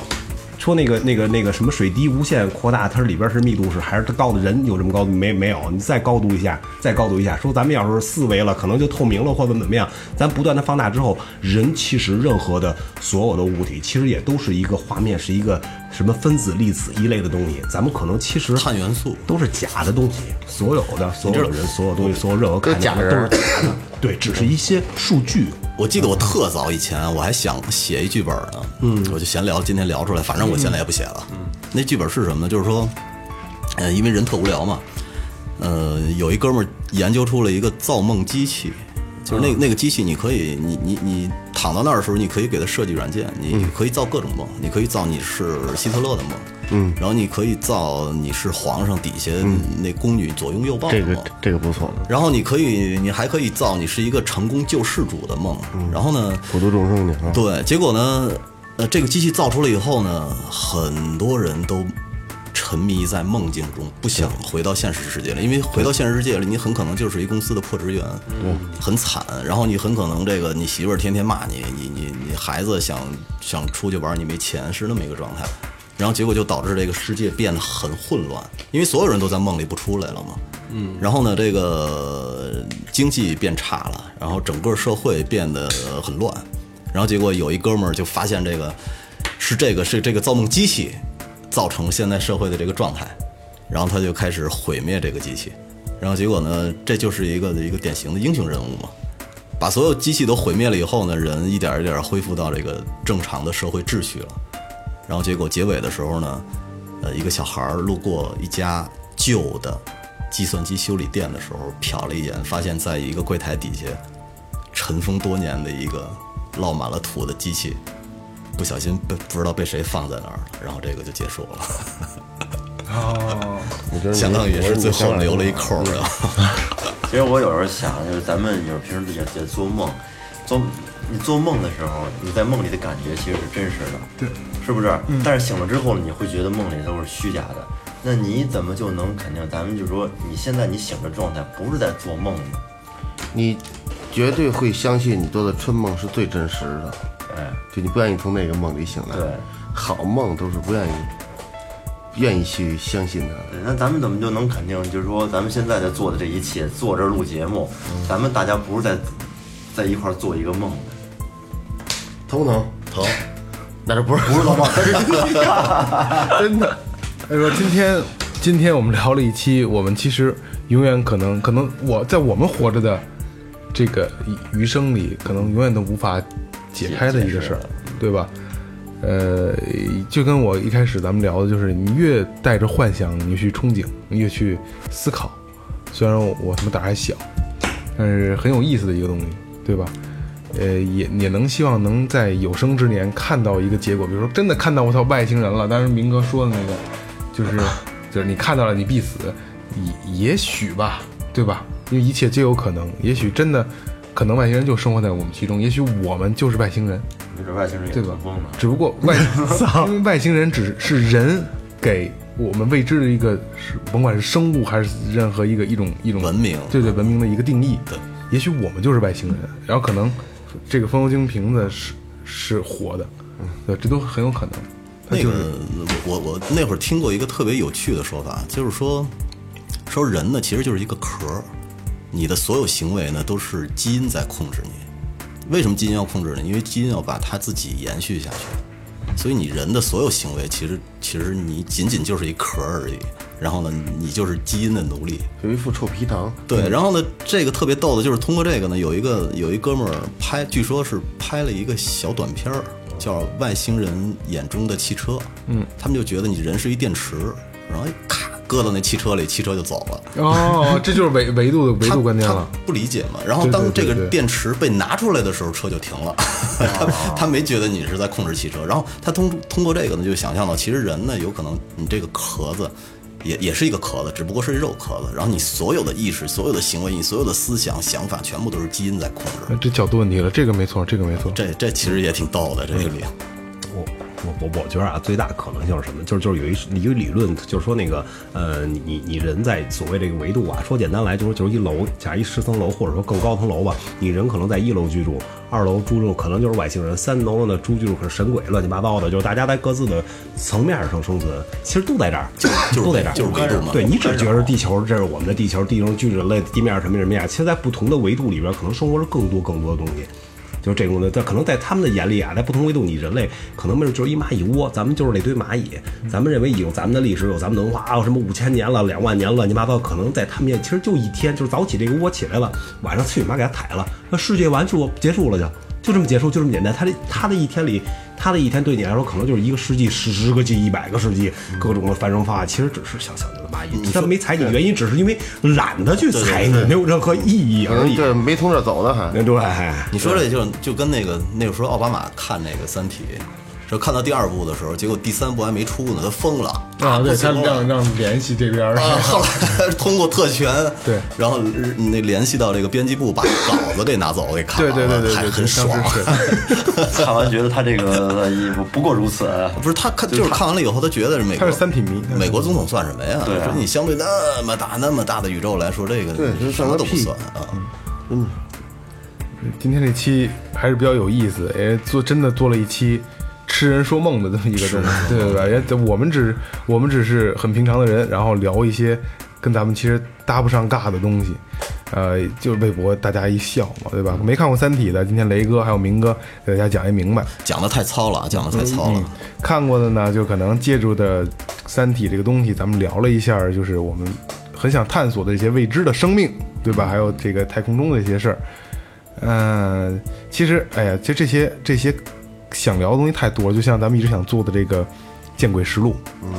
[SPEAKER 4] 说那个那个那个什么水滴无限扩大，它里边是密度是还是它高的？人有这么高度没没有？你再高度一下，再高度一下，说咱们要是四维了，可能就透明了或者怎么样？咱不断的放大之后，人其实任何的所有的物体，其实也都是一个画面，是一个什么分子、粒子一类的东西。咱们可能其实
[SPEAKER 5] 碳元素
[SPEAKER 4] 都是假的东西，所有的所有的人、所有东西、所有任何看的都是假的，对，只是一些数据。
[SPEAKER 5] 我记得我特早以前我还想写一剧本呢，嗯，我就闲聊，今天聊出来，反正我现在也不写了。嗯，那剧本是什么呢？就是说，呃，因为人特无聊嘛，呃，有一哥们儿研究出了一个造梦机器，就是那那个机器，你可以，你你你躺到那儿的时候，你可以给它设计软件，你可以造各种梦，你可以造你是希特勒的梦，嗯，然后你可以造你是皇上底下那宫女左拥右抱的梦，
[SPEAKER 2] 这个这个不错，
[SPEAKER 5] 然后你可以，你还可以造你是一个成功救世主的梦。然后呢，
[SPEAKER 2] 普度众生去啊。
[SPEAKER 5] 对，结果呢，呃，这个机器造出来以后呢，很多人都沉迷在梦境中，不想回到现实世界了，因为回到现实世界了，你很可能就是一公司的破职员，很惨。然后你很可能这个你媳妇儿天天骂你，你你你孩子想想出去玩，你没钱，是那么一个状态。然后结果就导致这个世界变得很混乱，因为所有人都在梦里不出来了嘛。嗯，然后呢，这个经济变差了，然后整个社会变得很乱。然后结果有一哥们儿就发现这个是这个是这个造梦机器造成现在社会的这个状态，然后他就开始毁灭这个机器。然后结果呢，这就是一个一个典型的英雄人物嘛。把所有机器都毁灭了以后呢，人一点一点恢复到这个正常的社会秩序了。然后结果结尾的时候呢，呃，一个小孩儿路过一家旧的计算机修理店的时候，瞟了一眼，发现在一个柜台底下尘封多年的一个落满了土的机器，不小心被不知道被谁放在那儿了，然后这个就结束了，
[SPEAKER 2] 我觉得你
[SPEAKER 5] 相当于是最后留了一
[SPEAKER 2] 我
[SPEAKER 5] 扣儿啊。
[SPEAKER 6] 其实我有时候想，就是咱们有时候平时也在做梦，做你做梦的时候，你在梦里的感觉其实是真实的，
[SPEAKER 1] 对，
[SPEAKER 6] 是不是？但是醒了之后呢，你会觉得梦里都是虚假的。那你怎么就能肯定？咱们就说你现在你醒的状态不是在做梦呢？
[SPEAKER 2] 你绝对会相信你做的春梦是最真实的，
[SPEAKER 6] 哎，
[SPEAKER 2] 就你不愿意从那个梦里醒来。
[SPEAKER 6] 对，
[SPEAKER 2] 好梦都是不愿意愿意去相信的。
[SPEAKER 6] 对，那咱们怎么就能肯定？就是说，咱们现在在做的这一切，坐这儿录节目，咱们大家不是在在一块儿做一个梦的，
[SPEAKER 2] 疼不疼？疼。那这不是不是做梦，
[SPEAKER 1] 真的。哎说今天今天我们聊了一期，我们其实永远可能可能我在我们活着的这个余生里，可能永远都无法解开的一个事儿，对吧？呃，就跟我一开始咱们聊的，就是你越带着幻想，你去憧憬，你越去思考。虽然我他妈胆儿还小，但是很有意思的一个东西，对吧？呃，也也能希望能在有生之年看到一个结果，比如说真的看到我操外星人了。当时明哥说的那个，就是 就是你看到了你必死，也也许吧，对吧？因为一切皆有可能，也许真的可能外星人就生活在我们其中，也许我们就是外星人，
[SPEAKER 6] 没准外星人也
[SPEAKER 1] 对吧。只不过外 因为外星人只是人给我们未知的一个是甭管是生物还是任何一个一种一种
[SPEAKER 5] 文明。
[SPEAKER 1] 对对文明的一个定义。
[SPEAKER 5] 对，
[SPEAKER 1] 也许我们就是外星人，然后可能这个风油精瓶子是是活的，对，这都很有可能。
[SPEAKER 5] 那个
[SPEAKER 1] 就是
[SPEAKER 5] 我我那会儿听过一个特别有趣的说法，就是说说人呢其实就是一个壳儿，你的所有行为呢都是基因在控制你。为什么基因要控制呢？因为基因要把它自己延续下去，所以你人的所有行为其实其实你仅仅就是一壳而已。然后呢，你就是基因的奴隶。
[SPEAKER 2] 有一副臭皮囊，
[SPEAKER 5] 对，然后呢，这个特别逗的就是通过这个呢，有一个有一哥们儿拍，据说是拍了一个小短片儿，叫《外星人眼中的汽车》。嗯，他们就觉得你人是一电池，然后咔搁到那汽车里，汽车就走了。
[SPEAKER 1] 哦，这就是维维度的维度观念了。
[SPEAKER 5] 他不理解嘛。然后当这个电池被拿出来的时候，车就停了。他他没觉得你是在控制汽车。然后他通通过这个呢，就想象到，其实人呢，有可能你这个壳子。也也是一个壳子，只不过是肉壳子。然后你所有的意识、所有的行为、你所有的思想、想法，全部都是基因在控制。
[SPEAKER 1] 这角度问题了，这个没错，这个没错。
[SPEAKER 5] 这这其实也挺逗的，这个里。
[SPEAKER 4] 我我我我觉得啊，最大可能性是什么？就是就是有一一个理论，就是说那个呃，你你你人在所谓这个维度啊，说简单来就是就是一楼，假如一十层楼或者说更高层楼吧，你人可能在一楼居住，二楼居住可能就是外星人，三楼呢住居住可是神鬼，乱七八糟的，就是大家在各自的层面上生存，其实都在这儿，
[SPEAKER 5] 就是
[SPEAKER 4] 都在这儿，
[SPEAKER 5] 就是维度嘛
[SPEAKER 4] 对你只觉得地球这是我们的地球，地球居人类地面什么什么样，其实在不同的维度里边，可能生活着更多更多的东西。就是这种的，但可能在他们的眼里啊，在不同维度，你人类可能没准就是一蚂蚁窝，咱们就是那堆蚂蚁，咱们认为有咱们的历史，有咱们文化，啊，什么五千年了、两万年了，乱七八糟，可能在他们眼里其实就一天，就是早起这个窝起来了，晚上去你妈给它踩了，那世界完就结束了就。就这么结束，就这么简单。他的他的一天里，他的一天对你来说可能就是一个世纪、十十个纪、一百个世纪，各种的繁荣发展，其实只是小小的蚂蚁。他没踩你的原因，只是因为懒得去踩你，没有任何意义而已。
[SPEAKER 2] 对没从这走的，还
[SPEAKER 4] 对，
[SPEAKER 5] 你说这就就跟那个那个时候奥巴马看那个《三体》，说看到第二部的时候，结果第三部还没出呢，他疯了
[SPEAKER 1] 啊，对他让让联系这边儿，
[SPEAKER 5] 啊，后来 通过特权，
[SPEAKER 1] 对
[SPEAKER 5] 然后那联系到这个编辑部，把稿子给拿走，给看了，
[SPEAKER 1] 对对对对，
[SPEAKER 5] 还很爽。
[SPEAKER 6] 看完觉得他这个也不不过如此。
[SPEAKER 5] 不是他看，就是看完了以后，他觉得美国
[SPEAKER 1] 他是三品迷
[SPEAKER 5] 美国总统算什么呀？
[SPEAKER 6] 对啊
[SPEAKER 5] 说你相对那么大、那么大的宇宙来说，这个
[SPEAKER 2] 对
[SPEAKER 5] 什么都不算啊。
[SPEAKER 1] 嗯今天这期还是比较有意思，也做真的做了一期痴人说梦的这么一个东西，对对吧？也我们只我们只是很平常的人，然后聊一些跟咱们其实搭不上尬的东西，呃，就是为博大家一笑嘛，对吧？没看过《三体》的，今天雷哥还有明哥给大家讲一明白。
[SPEAKER 5] 讲的太糙了，讲的太糙了。
[SPEAKER 1] 看过的呢，就可能借助的《三体》这个东西，咱们聊了一下，就是我们很想探索的一些未知的生命，对吧？还有这个太空中的一些事儿。嗯、其实，哎呀，其实这些这些想聊的东西太多了，就像咱们一直想做的这个《见鬼实录》，嗯，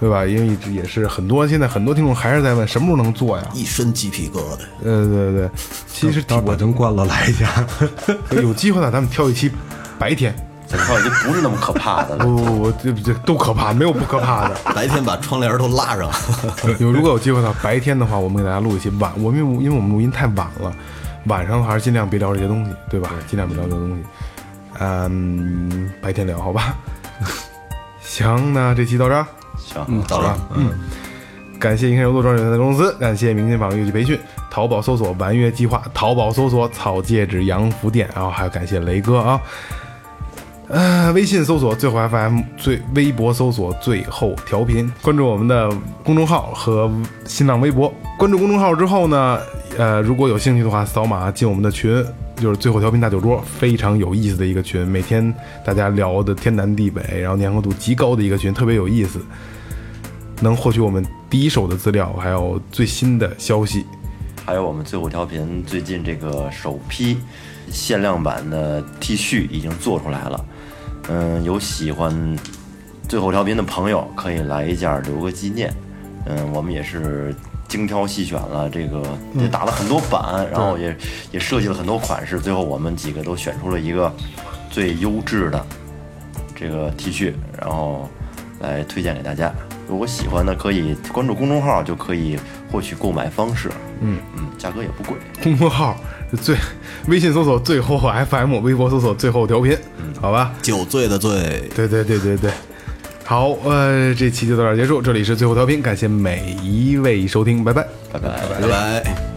[SPEAKER 1] 对吧？因为一直也是很多现在很多听众还是在问什么时候能做呀？
[SPEAKER 5] 一身鸡皮疙瘩，
[SPEAKER 1] 呃，对对对，其实
[SPEAKER 4] 等会儿把灯关了来一下。
[SPEAKER 1] 有机会呢，咱们挑一期白天。
[SPEAKER 6] 这套已经不是那么可怕的了。
[SPEAKER 1] 不不不，这这都可怕，没有不可怕的。
[SPEAKER 5] 白天把窗帘都拉上。
[SPEAKER 1] 有如果有机会的话，白天的话，我们给大家录一期晚，我们因为我们录音太晚了，晚上还是尽量别聊这些东西，对吧？尽量别聊这些东西。嗯，白天聊好吧。行，那这期到这儿。
[SPEAKER 6] 行，
[SPEAKER 5] 到了，
[SPEAKER 1] 嗯，感谢银山游乐装有限公司，感谢明天坊乐器培训，淘宝搜索“玩乐计划”，淘宝搜索“草戒指洋服店”，然后还要感谢雷哥啊。呃，微信搜索最后 FM，最微博搜索最后调频，关注我们的公众号和新浪微博。关注公众号之后呢，呃，如果有兴趣的话，扫码进我们的群，就是最后调频大酒桌，非常有意思的一个群，每天大家聊的天南地北，然后粘合度极高的一个群，特别有意思。能获取我们第一手的资料，还有最新的消息。
[SPEAKER 6] 还有我们最后调频最近这个首批限量版的 T 恤已经做出来了，嗯，有喜欢最后调频的朋友可以来一件留个纪念。嗯，我们也是精挑细选了这个，也打了很多版，然后也也设计了很多款式，最后我们几个都选出了一个最优质的这个 T 恤，然后来推荐给大家。如果喜欢的，可以关注公众号，就可以获取购买方式。嗯嗯，价格也不贵。
[SPEAKER 1] 公众号最，微信搜索最后 FM，微博搜索最后调频，嗯好吧？
[SPEAKER 5] 酒醉的醉，
[SPEAKER 1] 对对对对对。好，呃，这期就到这儿结束。这里是最后调频，感谢每一位收听，拜拜，
[SPEAKER 6] 拜拜
[SPEAKER 5] 拜拜。